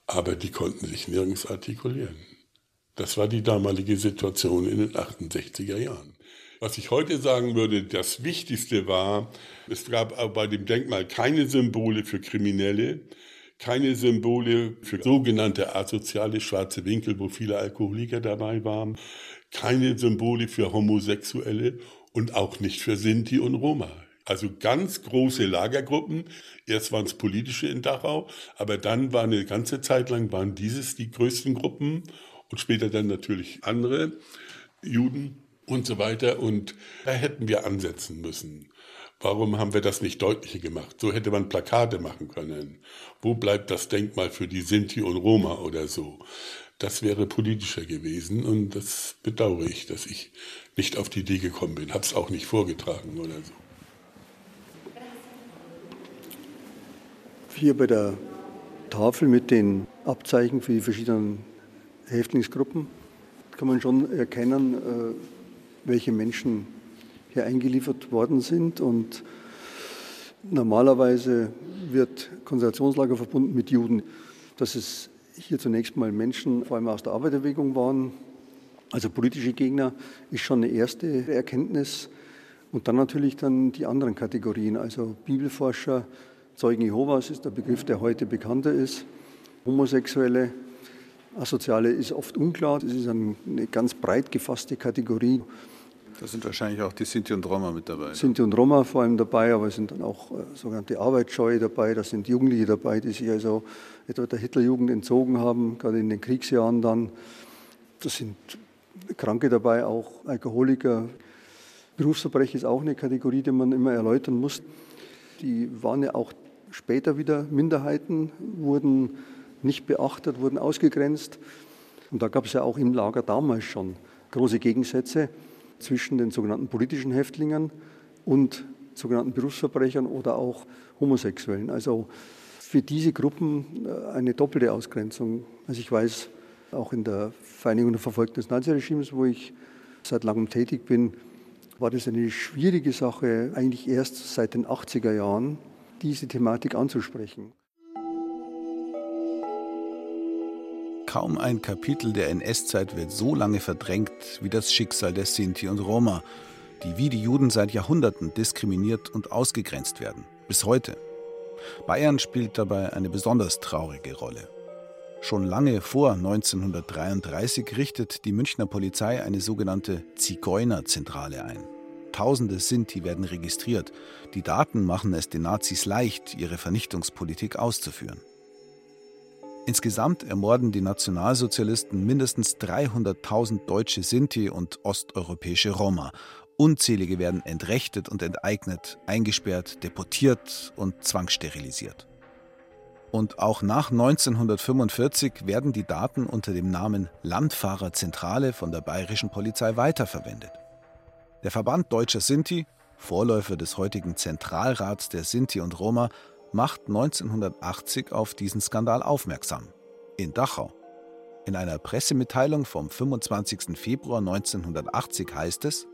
aber die konnten sich nirgends artikulieren. Das war die damalige Situation in den 68er Jahren. Was ich heute sagen würde, das Wichtigste war, es gab bei dem Denkmal keine Symbole für Kriminelle, keine Symbole für sogenannte asoziale schwarze Winkel, wo viele Alkoholiker dabei waren, keine Symbole für Homosexuelle und auch nicht für Sinti und Roma. Also ganz große Lagergruppen. Erst waren es politische in Dachau, aber dann war eine ganze Zeit lang waren dieses die größten Gruppen und später dann natürlich andere Juden und so weiter. Und da hätten wir ansetzen müssen. Warum haben wir das nicht deutlicher gemacht? So hätte man Plakate machen können. Wo bleibt das Denkmal für die Sinti und Roma oder so? Das wäre politischer gewesen und das bedauere ich, dass ich nicht auf die Idee gekommen bin. Habe es auch nicht vorgetragen oder so. Hier bei der Tafel mit den Abzeichen für die verschiedenen Häftlingsgruppen kann man schon erkennen, äh, welche Menschen hier eingeliefert worden sind. Und normalerweise wird Konzentrationslager verbunden mit Juden. Dass es hier zunächst mal Menschen, vor allem aus der Arbeiterbewegung waren, also politische Gegner, ist schon eine erste Erkenntnis. Und dann natürlich dann die anderen Kategorien, also Bibelforscher, Zeugen Jehovas ist der Begriff, der heute bekannter ist, Homosexuelle, Asoziale ist oft unklar, das ist eine ganz breit gefasste Kategorie. Da sind wahrscheinlich auch die Sinti und Roma mit dabei. Sinti und Roma vor allem dabei, aber es sind dann auch äh, sogenannte Arbeitsscheue dabei, da sind Jugendliche dabei, die sich also etwa der Hitlerjugend entzogen haben, gerade in den Kriegsjahren dann. Da sind Kranke dabei, auch Alkoholiker. Berufsverbrechen ist auch eine Kategorie, die man immer erläutern muss. Die waren ja auch später wieder Minderheiten, wurden nicht beachtet, wurden ausgegrenzt. Und da gab es ja auch im Lager damals schon große Gegensätze zwischen den sogenannten politischen Häftlingen und sogenannten Berufsverbrechern oder auch Homosexuellen. Also für diese Gruppen äh, eine doppelte Ausgrenzung. Also ich weiß, auch in der Vereinigung der Verfolgten des Naziregimes, wo ich seit langem tätig bin, war das eine schwierige Sache, eigentlich erst seit den 80er Jahren, diese Thematik anzusprechen. Kaum ein Kapitel der NS-Zeit wird so lange verdrängt wie das Schicksal der Sinti und Roma, die wie die Juden seit Jahrhunderten diskriminiert und ausgegrenzt werden. Bis heute. Bayern spielt dabei eine besonders traurige Rolle. Schon lange vor 1933 richtet die Münchner Polizei eine sogenannte Zigeunerzentrale ein. Tausende Sinti werden registriert. Die Daten machen es den Nazis leicht, ihre Vernichtungspolitik auszuführen. Insgesamt ermorden die Nationalsozialisten mindestens 300.000 deutsche Sinti und osteuropäische Roma. Unzählige werden entrechtet und enteignet, eingesperrt, deportiert und zwangssterilisiert. Und auch nach 1945 werden die Daten unter dem Namen Landfahrerzentrale von der bayerischen Polizei weiterverwendet. Der Verband Deutscher Sinti, Vorläufer des heutigen Zentralrats der Sinti und Roma, macht 1980 auf diesen Skandal aufmerksam. In Dachau. In einer Pressemitteilung vom 25. Februar 1980 heißt es,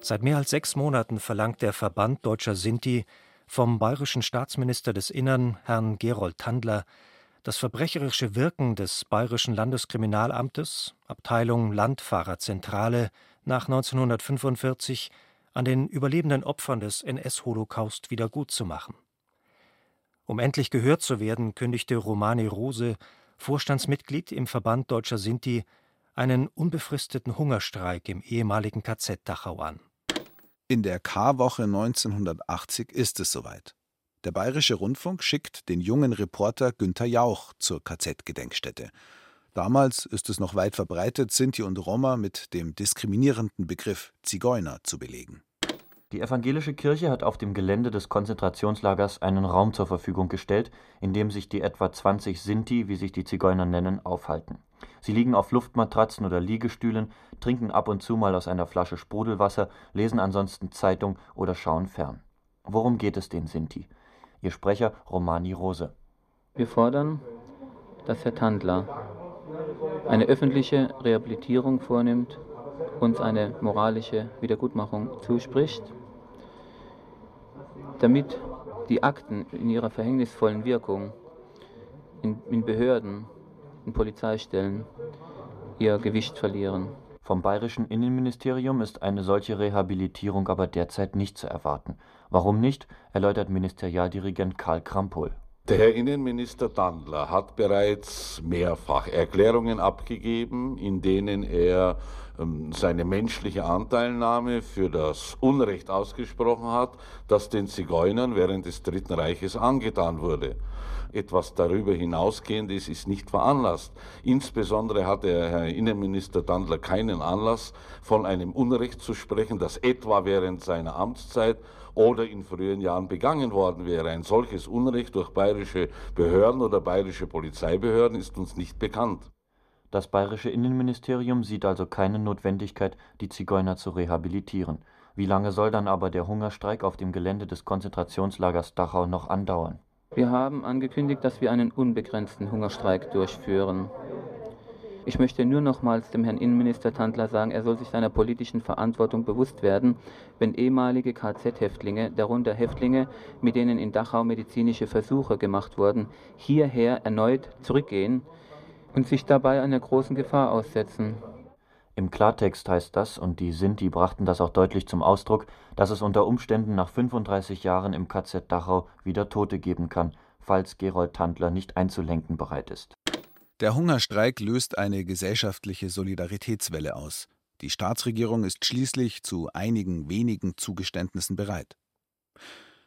Seit mehr als sechs Monaten verlangt der Verband Deutscher Sinti vom bayerischen Staatsminister des Innern, Herrn Gerold Tandler, das verbrecherische Wirken des bayerischen Landeskriminalamtes, Abteilung Landfahrerzentrale, nach 1945 an den überlebenden Opfern des NS-Holocaust wiedergutzumachen. Um endlich gehört zu werden, kündigte Romani Rose, Vorstandsmitglied im Verband Deutscher Sinti, einen unbefristeten Hungerstreik im ehemaligen KZ Dachau an. In der K-Woche 1980 ist es soweit. Der Bayerische Rundfunk schickt den jungen Reporter Günther Jauch zur KZ-Gedenkstätte. Damals ist es noch weit verbreitet, Sinti und Roma mit dem diskriminierenden Begriff Zigeuner zu belegen. Die evangelische Kirche hat auf dem Gelände des Konzentrationslagers einen Raum zur Verfügung gestellt, in dem sich die etwa 20 Sinti, wie sich die Zigeuner nennen, aufhalten. Sie liegen auf Luftmatratzen oder Liegestühlen, trinken ab und zu mal aus einer Flasche Sprudelwasser, lesen ansonsten Zeitung oder schauen fern. Worum geht es den Sinti? Ihr Sprecher Romani Rose. Wir fordern, dass Herr Tandler eine öffentliche Rehabilitierung vornimmt, uns eine moralische Wiedergutmachung zuspricht damit die Akten in ihrer verhängnisvollen Wirkung in, in Behörden, in Polizeistellen ihr Gewicht verlieren. Vom bayerischen Innenministerium ist eine solche Rehabilitierung aber derzeit nicht zu erwarten. Warum nicht, erläutert Ministerialdirigent Karl Krampol. Der Herr Innenminister Dandler hat bereits mehrfach Erklärungen abgegeben, in denen er ähm, seine menschliche Anteilnahme für das Unrecht ausgesprochen hat, das den Zigeunern während des Dritten Reiches angetan wurde. Etwas darüber hinausgehendes ist nicht veranlasst. Insbesondere hat der Herr Innenminister Dandler keinen Anlass, von einem Unrecht zu sprechen, das etwa während seiner Amtszeit oder in früheren Jahren begangen worden wäre. Ein solches Unrecht durch bayerische Behörden oder bayerische Polizeibehörden ist uns nicht bekannt. Das bayerische Innenministerium sieht also keine Notwendigkeit, die Zigeuner zu rehabilitieren. Wie lange soll dann aber der Hungerstreik auf dem Gelände des Konzentrationslagers Dachau noch andauern? Wir haben angekündigt, dass wir einen unbegrenzten Hungerstreik durchführen. Ich möchte nur nochmals dem Herrn Innenminister Tandler sagen, er soll sich seiner politischen Verantwortung bewusst werden, wenn ehemalige KZ-Häftlinge, darunter Häftlinge, mit denen in Dachau medizinische Versuche gemacht wurden, hierher erneut zurückgehen und sich dabei einer großen Gefahr aussetzen. Im Klartext heißt das, und die Sinti brachten das auch deutlich zum Ausdruck, dass es unter Umständen nach 35 Jahren im KZ Dachau wieder Tote geben kann, falls Gerold Tandler nicht einzulenken bereit ist. Der Hungerstreik löst eine gesellschaftliche Solidaritätswelle aus. Die Staatsregierung ist schließlich zu einigen wenigen Zugeständnissen bereit.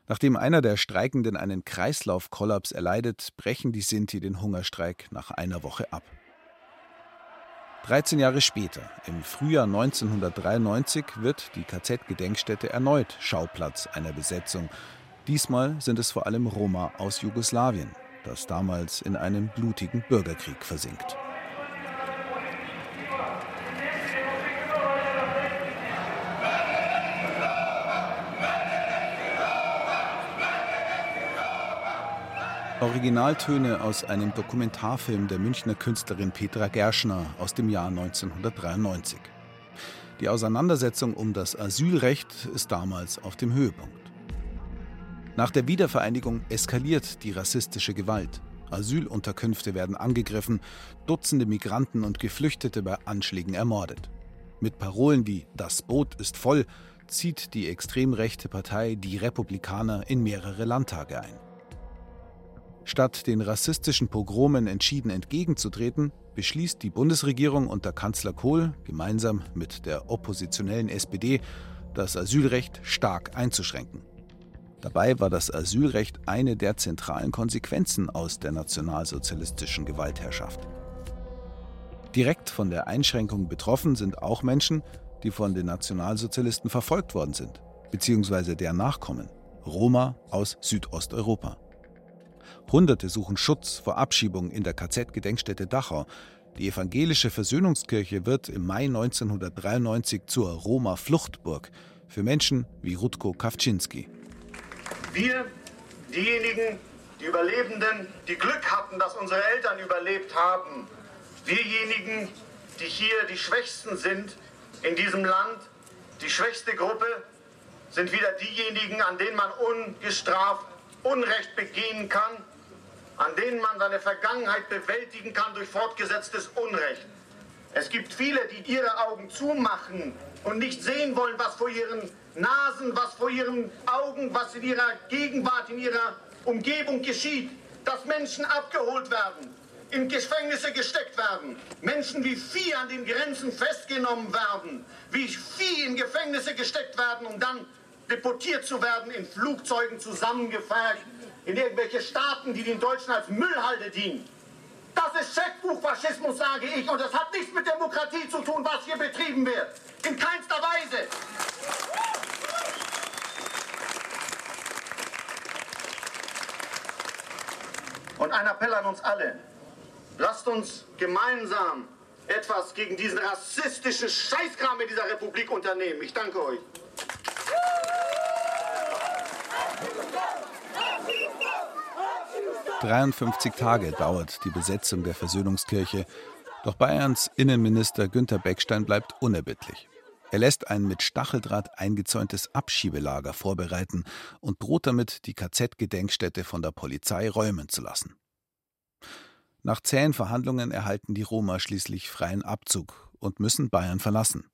Nachdem einer der Streikenden einen Kreislaufkollaps erleidet, brechen die Sinti den Hungerstreik nach einer Woche ab. 13 Jahre später, im Frühjahr 1993, wird die KZ-Gedenkstätte erneut Schauplatz einer Besetzung. Diesmal sind es vor allem Roma aus Jugoslawien, das damals in einem blutigen Bürgerkrieg versinkt. Originaltöne aus einem Dokumentarfilm der Münchner Künstlerin Petra Gerschner aus dem Jahr 1993. Die Auseinandersetzung um das Asylrecht ist damals auf dem Höhepunkt. Nach der Wiedervereinigung eskaliert die rassistische Gewalt. Asylunterkünfte werden angegriffen, Dutzende Migranten und Geflüchtete bei Anschlägen ermordet. Mit Parolen wie Das Boot ist voll zieht die extrem rechte Partei Die Republikaner in mehrere Landtage ein. Statt den rassistischen Pogromen entschieden entgegenzutreten, beschließt die Bundesregierung unter Kanzler Kohl gemeinsam mit der oppositionellen SPD, das Asylrecht stark einzuschränken. Dabei war das Asylrecht eine der zentralen Konsequenzen aus der nationalsozialistischen Gewaltherrschaft. Direkt von der Einschränkung betroffen sind auch Menschen, die von den Nationalsozialisten verfolgt worden sind, beziehungsweise deren Nachkommen, Roma aus Südosteuropa. Hunderte suchen Schutz vor Abschiebung in der KZ-Gedenkstätte Dachau. Die evangelische Versöhnungskirche wird im Mai 1993 zur Roma-Fluchtburg für Menschen wie Rutko Kawczynski. Wir, diejenigen, die Überlebenden, die Glück hatten, dass unsere Eltern überlebt haben, wirjenigen, die hier die Schwächsten sind in diesem Land, die schwächste Gruppe, sind wieder diejenigen, an denen man ungestraft Unrecht begehen kann, an denen man seine Vergangenheit bewältigen kann durch fortgesetztes Unrecht. Es gibt viele, die ihre Augen zumachen und nicht sehen wollen, was vor ihren Nasen, was vor ihren Augen, was in ihrer Gegenwart, in ihrer Umgebung geschieht, dass Menschen abgeholt werden, in Gefängnisse gesteckt werden, Menschen wie Vieh an den Grenzen festgenommen werden, wie Vieh in Gefängnisse gesteckt werden, um dann deportiert zu werden, in Flugzeugen zusammengefercht, in irgendwelche Staaten, die den Deutschen als Müllhalde dienen. Das ist Scheckbuchfaschismus, sage ich, und das hat nichts mit Demokratie zu tun, was hier betrieben wird. In keinster Weise. Und ein Appell an uns alle. Lasst uns gemeinsam etwas gegen diesen rassistischen Scheißkram in dieser Republik unternehmen. Ich danke euch. 53 Tage dauert die Besetzung der Versöhnungskirche, doch Bayerns Innenminister Günter Beckstein bleibt unerbittlich. Er lässt ein mit Stacheldraht eingezäuntes Abschiebelager vorbereiten und droht damit, die KZ-Gedenkstätte von der Polizei räumen zu lassen. Nach zähen Verhandlungen erhalten die Roma schließlich freien Abzug und müssen Bayern verlassen.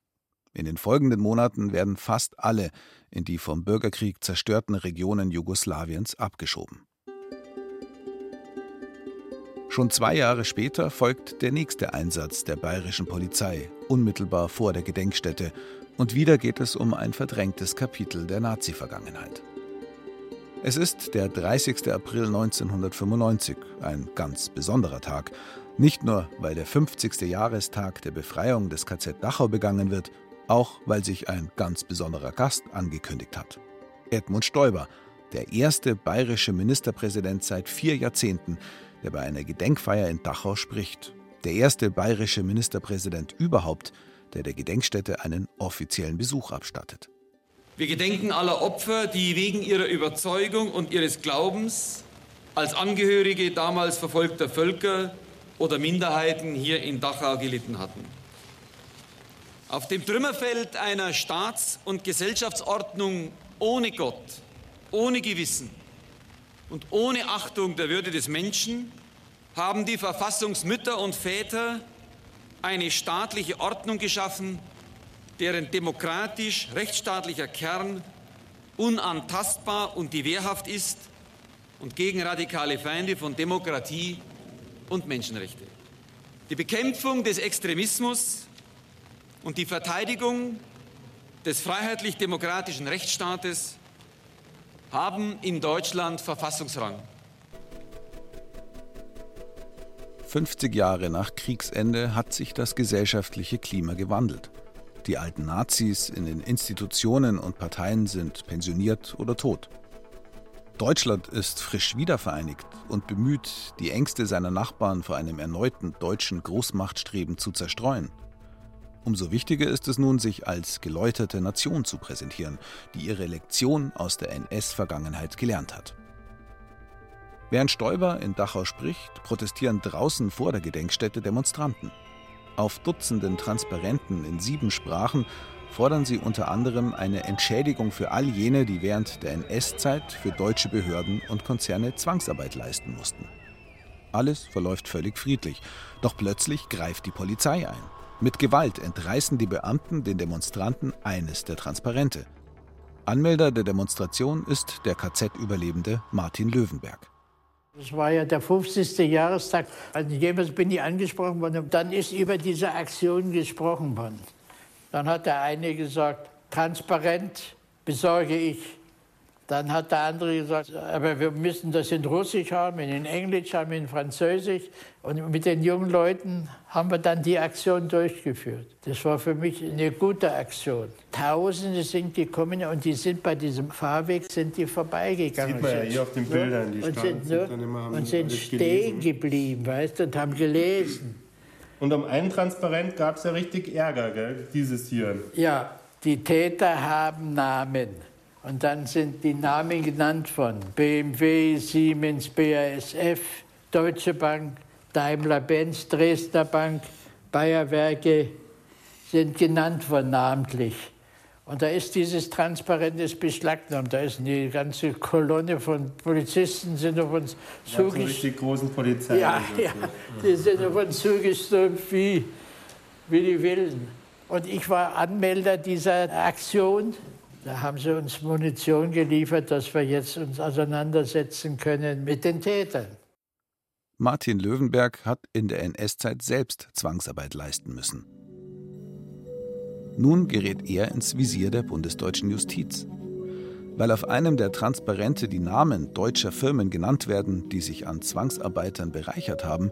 In den folgenden Monaten werden fast alle in die vom Bürgerkrieg zerstörten Regionen Jugoslawiens abgeschoben. Schon zwei Jahre später folgt der nächste Einsatz der bayerischen Polizei, unmittelbar vor der Gedenkstätte. Und wieder geht es um ein verdrängtes Kapitel der Nazi-Vergangenheit. Es ist der 30. April 1995, ein ganz besonderer Tag. Nicht nur, weil der 50. Jahrestag der Befreiung des KZ Dachau begangen wird, auch weil sich ein ganz besonderer Gast angekündigt hat. Edmund Stoiber, der erste bayerische Ministerpräsident seit vier Jahrzehnten, der bei einer Gedenkfeier in Dachau spricht. Der erste bayerische Ministerpräsident überhaupt, der der Gedenkstätte einen offiziellen Besuch abstattet. Wir gedenken aller Opfer, die wegen ihrer Überzeugung und ihres Glaubens als Angehörige damals verfolgter Völker oder Minderheiten hier in Dachau gelitten hatten. Auf dem Trümmerfeld einer Staats- und Gesellschaftsordnung ohne Gott, ohne Gewissen und ohne Achtung der Würde des Menschen haben die Verfassungsmütter und Väter eine staatliche Ordnung geschaffen, deren demokratisch rechtsstaatlicher Kern unantastbar und die wehrhaft ist und gegen radikale Feinde von Demokratie und Menschenrechte. Die Bekämpfung des Extremismus und die Verteidigung des freiheitlich-demokratischen Rechtsstaates haben in Deutschland Verfassungsrang. 50 Jahre nach Kriegsende hat sich das gesellschaftliche Klima gewandelt. Die alten Nazis in den Institutionen und Parteien sind pensioniert oder tot. Deutschland ist frisch wiedervereinigt und bemüht, die Ängste seiner Nachbarn vor einem erneuten deutschen Großmachtstreben zu zerstreuen. Umso wichtiger ist es nun, sich als geläuterte Nation zu präsentieren, die ihre Lektion aus der NS-Vergangenheit gelernt hat. Während Stoiber in Dachau spricht, protestieren draußen vor der Gedenkstätte Demonstranten. Auf Dutzenden Transparenten in sieben Sprachen fordern sie unter anderem eine Entschädigung für all jene, die während der NS-Zeit für deutsche Behörden und Konzerne Zwangsarbeit leisten mussten. Alles verläuft völlig friedlich, doch plötzlich greift die Polizei ein. Mit Gewalt entreißen die Beamten den Demonstranten eines der Transparente. Anmelder der Demonstration ist der KZ-Überlebende Martin Löwenberg. Das war ja der 50. Jahrestag. Also jemals bin ich angesprochen worden und dann ist über diese Aktion gesprochen worden. Dann hat der eine gesagt, transparent besorge ich dann hat der andere gesagt, aber wir müssen das in Russisch haben, in Englisch haben, in Französisch. Und mit den jungen Leuten haben wir dann die Aktion durchgeführt. Das war für mich eine gute Aktion. Tausende sind gekommen und die sind bei diesem Fahrweg sind die vorbeigegangen. Sieht man ja hier auf den Bildern, die und sind, sind dann immer und sind stehen geblieben, weißt du, und haben gelesen. Und um einen Transparent gab es ja richtig Ärger, gell? dieses hier. Ja, die Täter haben Namen. Und dann sind die Namen genannt von BMW, Siemens, BASF, Deutsche Bank, Daimler-Benz, Dresdner Bank, Bayerwerke sind genannt worden namentlich. Und da ist dieses transparentes beschlagnahmt. Da ist eine ganze Kolonne von Polizisten sind auf uns zugeströmt. die großen Polizei. Ja, ja, die sind auf uns zugeströmt wie, wie die Wilden. Und ich war Anmelder dieser Aktion. Da haben sie uns Munition geliefert, dass wir jetzt uns auseinandersetzen können mit den Tätern. Martin Löwenberg hat in der NS-Zeit selbst Zwangsarbeit leisten müssen. Nun gerät er ins Visier der bundesdeutschen Justiz. Weil auf einem der Transparente die Namen deutscher Firmen genannt werden, die sich an Zwangsarbeitern bereichert haben,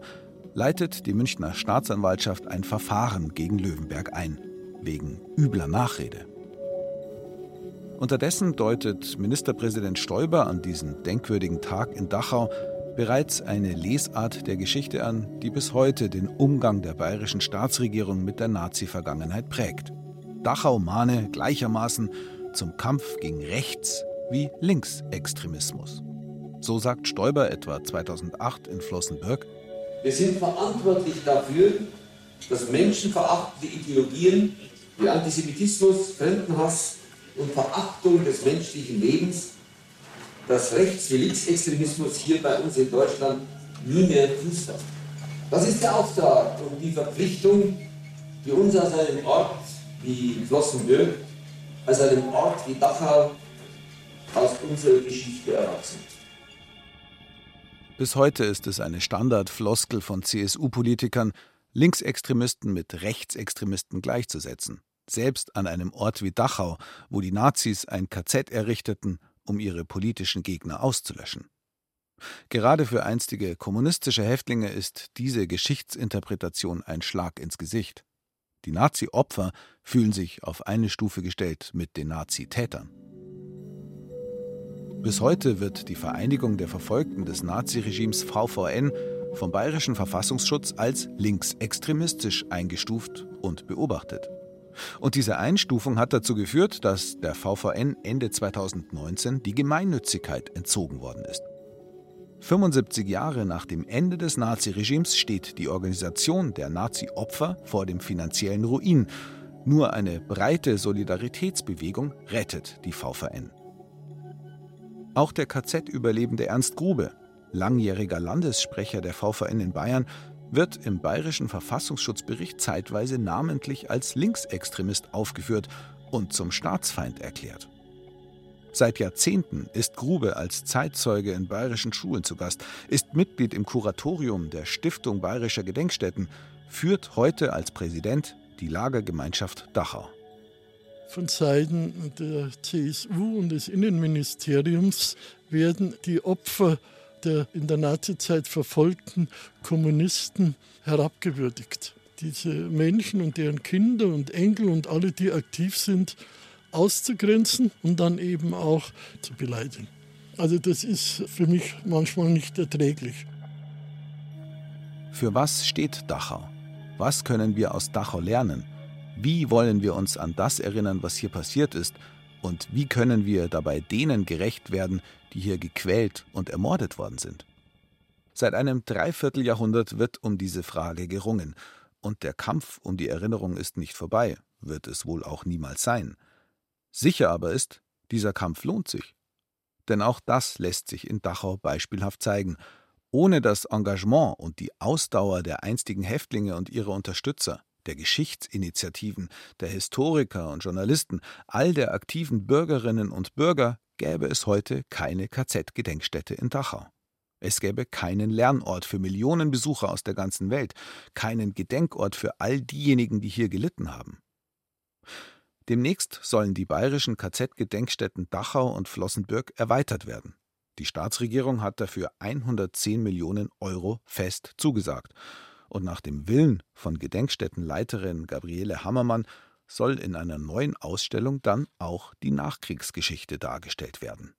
leitet die Münchner Staatsanwaltschaft ein Verfahren gegen Löwenberg ein, wegen übler Nachrede. Unterdessen deutet Ministerpräsident Stoiber an diesem denkwürdigen Tag in Dachau bereits eine Lesart der Geschichte an, die bis heute den Umgang der bayerischen Staatsregierung mit der Nazi-Vergangenheit prägt. Dachau mahne gleichermaßen zum Kampf gegen Rechts- wie Linksextremismus. So sagt Stoiber etwa 2008 in Flossenbürg. Wir sind verantwortlich dafür, dass menschenverachtende Ideologien wie Antisemitismus, Fremdenhass und Verachtung des menschlichen Lebens, dass Rechts- wie Linksextremismus hier bei uns in Deutschland nie mehr Fuß hat. Das ist der Auftrag und die Verpflichtung, die uns aus einem Ort wie Flossenbürg, aus einem Ort wie Dachau aus unserer Geschichte erwachsen. Bis heute ist es eine Standardfloskel von CSU-Politikern, Linksextremisten mit Rechtsextremisten gleichzusetzen. Selbst an einem Ort wie Dachau, wo die Nazis ein KZ errichteten, um ihre politischen Gegner auszulöschen. Gerade für einstige kommunistische Häftlinge ist diese Geschichtsinterpretation ein Schlag ins Gesicht. Die Nazi-Opfer fühlen sich auf eine Stufe gestellt mit den Nazi-Tätern. Bis heute wird die Vereinigung der Verfolgten des Naziregimes VVN vom Bayerischen Verfassungsschutz als linksextremistisch eingestuft und beobachtet. Und diese Einstufung hat dazu geführt, dass der VVN Ende 2019 die Gemeinnützigkeit entzogen worden ist. 75 Jahre nach dem Ende des Naziregimes steht die Organisation der Nazi-Opfer vor dem finanziellen Ruin. Nur eine breite Solidaritätsbewegung rettet die VVN. Auch der KZ-Überlebende Ernst Grube, langjähriger Landessprecher der VVN in Bayern, wird im bayerischen Verfassungsschutzbericht zeitweise namentlich als Linksextremist aufgeführt und zum Staatsfeind erklärt. Seit Jahrzehnten ist Grube als Zeitzeuge in bayerischen Schulen zu Gast, ist Mitglied im Kuratorium der Stiftung Bayerischer Gedenkstätten, führt heute als Präsident die Lagergemeinschaft Dachau von Seiten der CSU und des Innenministeriums werden die Opfer der in der Nazizeit verfolgten Kommunisten herabgewürdigt. Diese Menschen und deren Kinder und Enkel und alle, die aktiv sind, auszugrenzen und dann eben auch zu beleidigen. Also das ist für mich manchmal nicht erträglich. Für was steht Dachau? Was können wir aus Dachau lernen? Wie wollen wir uns an das erinnern, was hier passiert ist? Und wie können wir dabei denen gerecht werden, die hier gequält und ermordet worden sind? Seit einem Dreivierteljahrhundert wird um diese Frage gerungen. Und der Kampf um die Erinnerung ist nicht vorbei, wird es wohl auch niemals sein. Sicher aber ist, dieser Kampf lohnt sich. Denn auch das lässt sich in Dachau beispielhaft zeigen. Ohne das Engagement und die Ausdauer der einstigen Häftlinge und ihrer Unterstützer der Geschichtsinitiativen, der Historiker und Journalisten, all der aktiven Bürgerinnen und Bürger gäbe es heute keine KZ-Gedenkstätte in Dachau. Es gäbe keinen Lernort für Millionen Besucher aus der ganzen Welt, keinen Gedenkort für all diejenigen, die hier gelitten haben. Demnächst sollen die bayerischen KZ-Gedenkstätten Dachau und Flossenbürg erweitert werden. Die Staatsregierung hat dafür 110 Millionen Euro fest zugesagt und nach dem Willen von Gedenkstättenleiterin Gabriele Hammermann soll in einer neuen Ausstellung dann auch die Nachkriegsgeschichte dargestellt werden.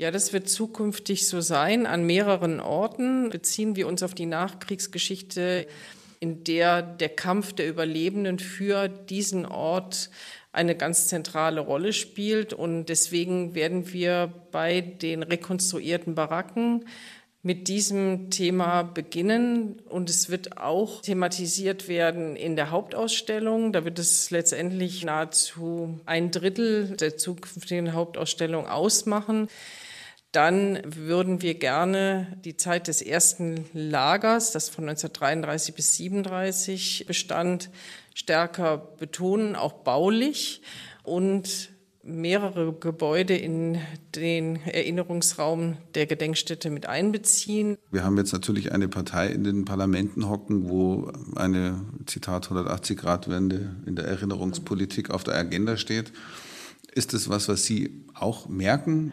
Ja, das wird zukünftig so sein. An mehreren Orten beziehen wir uns auf die Nachkriegsgeschichte, in der der Kampf der Überlebenden für diesen Ort eine ganz zentrale Rolle spielt. Und deswegen werden wir bei den rekonstruierten Baracken mit diesem Thema beginnen und es wird auch thematisiert werden in der Hauptausstellung. Da wird es letztendlich nahezu ein Drittel der zukünftigen Hauptausstellung ausmachen. Dann würden wir gerne die Zeit des ersten Lagers, das von 1933 bis 1937 bestand, stärker betonen, auch baulich und mehrere Gebäude in den Erinnerungsraum der Gedenkstätte mit einbeziehen. Wir haben jetzt natürlich eine Partei in den Parlamenten hocken, wo eine Zitat 180-Grad-Wende in der Erinnerungspolitik auf der Agenda steht. Ist das was, was Sie auch merken?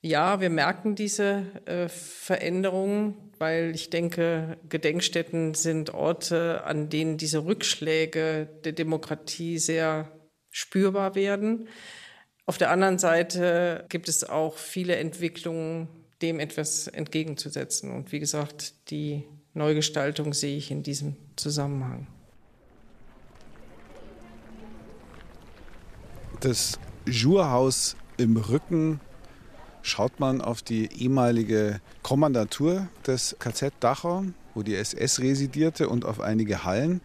Ja, wir merken diese äh, Veränderungen, weil ich denke, Gedenkstätten sind Orte, an denen diese Rückschläge der Demokratie sehr spürbar werden. Auf der anderen Seite gibt es auch viele Entwicklungen, dem etwas entgegenzusetzen. Und wie gesagt, die Neugestaltung sehe ich in diesem Zusammenhang. Das Jurhaus im Rücken schaut man auf die ehemalige Kommandatur des KZ Dachau, wo die SS residierte, und auf einige Hallen.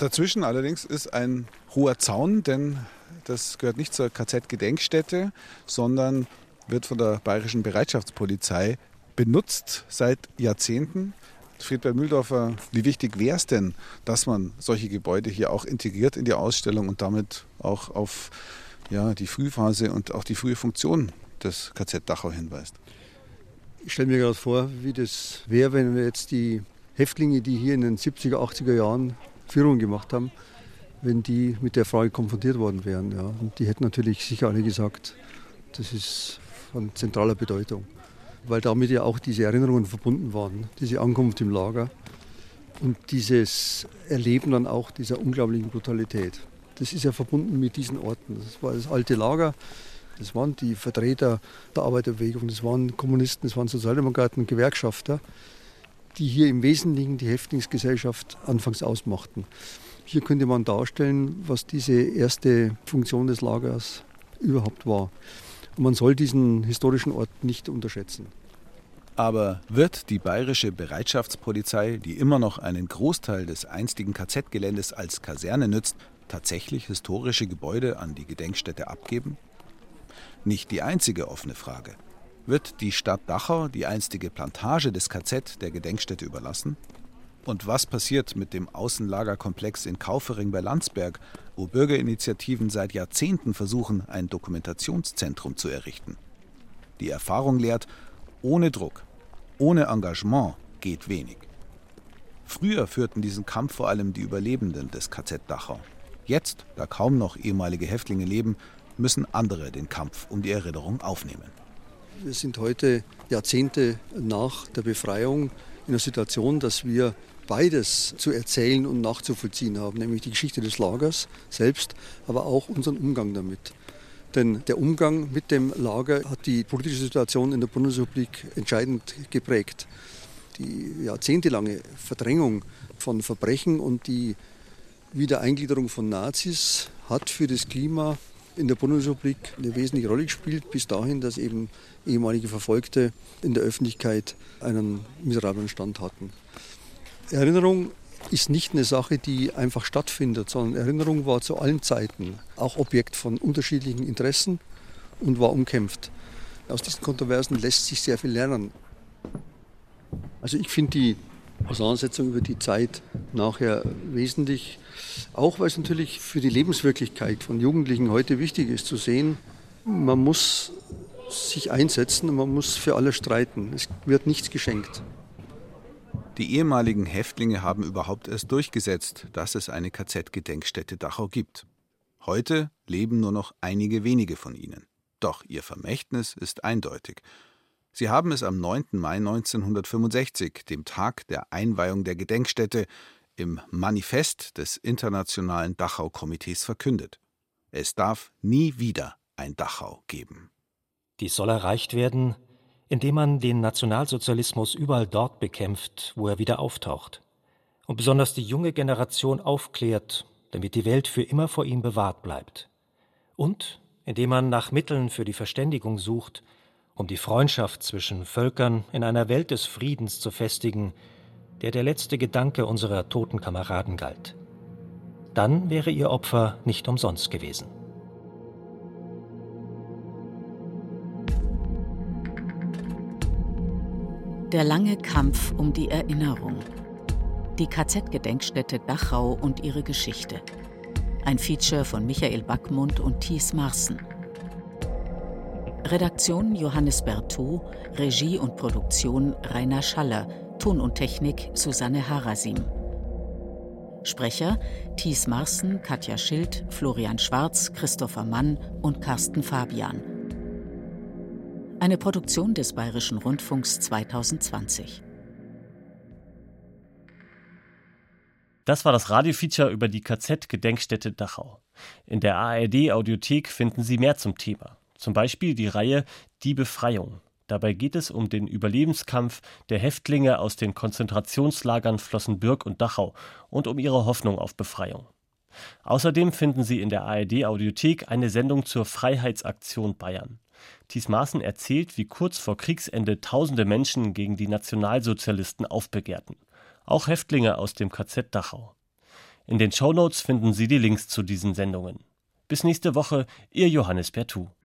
Dazwischen allerdings ist ein hoher Zaun, denn das gehört nicht zur KZ-Gedenkstätte, sondern wird von der Bayerischen Bereitschaftspolizei benutzt seit Jahrzehnten. Friedberg Mühldorfer, wie wichtig wäre es denn, dass man solche Gebäude hier auch integriert in die Ausstellung und damit auch auf ja, die Frühphase und auch die frühe Funktion des KZ Dachau hinweist? Ich stelle mir gerade vor, wie das wäre, wenn wir jetzt die Häftlinge, die hier in den 70er, 80er Jahren Führung gemacht haben, wenn die mit der Frage konfrontiert worden wären. Ja. Und die hätten natürlich sicher alle gesagt, das ist von zentraler Bedeutung, weil damit ja auch diese Erinnerungen verbunden waren, diese Ankunft im Lager und dieses Erleben dann auch dieser unglaublichen Brutalität. Das ist ja verbunden mit diesen Orten. Das war das alte Lager, das waren die Vertreter der Arbeiterbewegung, das waren Kommunisten, das waren Sozialdemokraten, Gewerkschafter, die hier im Wesentlichen die Häftlingsgesellschaft anfangs ausmachten. Hier könnte man darstellen, was diese erste Funktion des Lagers überhaupt war. Und man soll diesen historischen Ort nicht unterschätzen. Aber wird die bayerische Bereitschaftspolizei, die immer noch einen Großteil des einstigen KZ-Geländes als Kaserne nützt, tatsächlich historische Gebäude an die Gedenkstätte abgeben? Nicht die einzige offene Frage. Wird die Stadt Dachau die einstige Plantage des KZ der Gedenkstätte überlassen? Und was passiert mit dem Außenlagerkomplex in Kaufering bei Landsberg, wo Bürgerinitiativen seit Jahrzehnten versuchen, ein Dokumentationszentrum zu errichten? Die Erfahrung lehrt, ohne Druck, ohne Engagement geht wenig. Früher führten diesen Kampf vor allem die Überlebenden des KZ Dachau. Jetzt, da kaum noch ehemalige Häftlinge leben, müssen andere den Kampf um die Erinnerung aufnehmen. Wir sind heute Jahrzehnte nach der Befreiung in der Situation, dass wir beides zu erzählen und nachzuvollziehen haben, nämlich die Geschichte des Lagers selbst, aber auch unseren Umgang damit. Denn der Umgang mit dem Lager hat die politische Situation in der Bundesrepublik entscheidend geprägt. Die jahrzehntelange Verdrängung von Verbrechen und die Wiedereingliederung von Nazis hat für das Klima in der Bundesrepublik eine wesentliche Rolle gespielt, bis dahin, dass eben ehemalige Verfolgte in der Öffentlichkeit einen miserablen Stand hatten. Erinnerung ist nicht eine Sache, die einfach stattfindet, sondern Erinnerung war zu allen Zeiten auch Objekt von unterschiedlichen Interessen und war umkämpft. Aus diesen Kontroversen lässt sich sehr viel lernen. Also ich finde die Auseinandersetzung über die Zeit nachher wesentlich, auch weil es natürlich für die Lebenswirklichkeit von Jugendlichen heute wichtig ist zu sehen, man muss sich einsetzen und man muss für alle streiten. Es wird nichts geschenkt. Die ehemaligen Häftlinge haben überhaupt erst durchgesetzt, dass es eine KZ-Gedenkstätte Dachau gibt. Heute leben nur noch einige wenige von ihnen. Doch ihr Vermächtnis ist eindeutig. Sie haben es am 9. Mai 1965, dem Tag der Einweihung der Gedenkstätte, im Manifest des Internationalen Dachau-Komitees verkündet. Es darf nie wieder ein Dachau geben. Dies soll erreicht werden, indem man den Nationalsozialismus überall dort bekämpft, wo er wieder auftaucht, und besonders die junge Generation aufklärt, damit die Welt für immer vor ihm bewahrt bleibt. Und indem man nach Mitteln für die Verständigung sucht, um die Freundschaft zwischen Völkern in einer Welt des Friedens zu festigen, der der letzte Gedanke unserer toten Kameraden galt. Dann wäre ihr Opfer nicht umsonst gewesen. Der lange Kampf um die Erinnerung. Die KZ-Gedenkstätte Dachau und ihre Geschichte. Ein Feature von Michael Backmund und Thies Marsen. Redaktion Johannes Berthaud, Regie und Produktion Rainer Schaller, Ton und Technik Susanne Harasim. Sprecher Thies Marsen, Katja Schild, Florian Schwarz, Christopher Mann und Carsten Fabian. Eine Produktion des Bayerischen Rundfunks 2020. Das war das Radiofeature über die KZ-Gedenkstätte Dachau. In der ARD-Audiothek finden Sie mehr zum Thema. Zum Beispiel die Reihe Die Befreiung. Dabei geht es um den Überlebenskampf der Häftlinge aus den Konzentrationslagern Flossenbürg und Dachau und um ihre Hoffnung auf Befreiung. Außerdem finden Sie in der ARD-Audiothek eine Sendung zur Freiheitsaktion Bayern. Thies Maaßen erzählt, wie kurz vor Kriegsende tausende Menschen gegen die Nationalsozialisten aufbegehrten. Auch Häftlinge aus dem KZ Dachau. In den Shownotes finden Sie die Links zu diesen Sendungen. Bis nächste Woche, Ihr Johannes Bertou.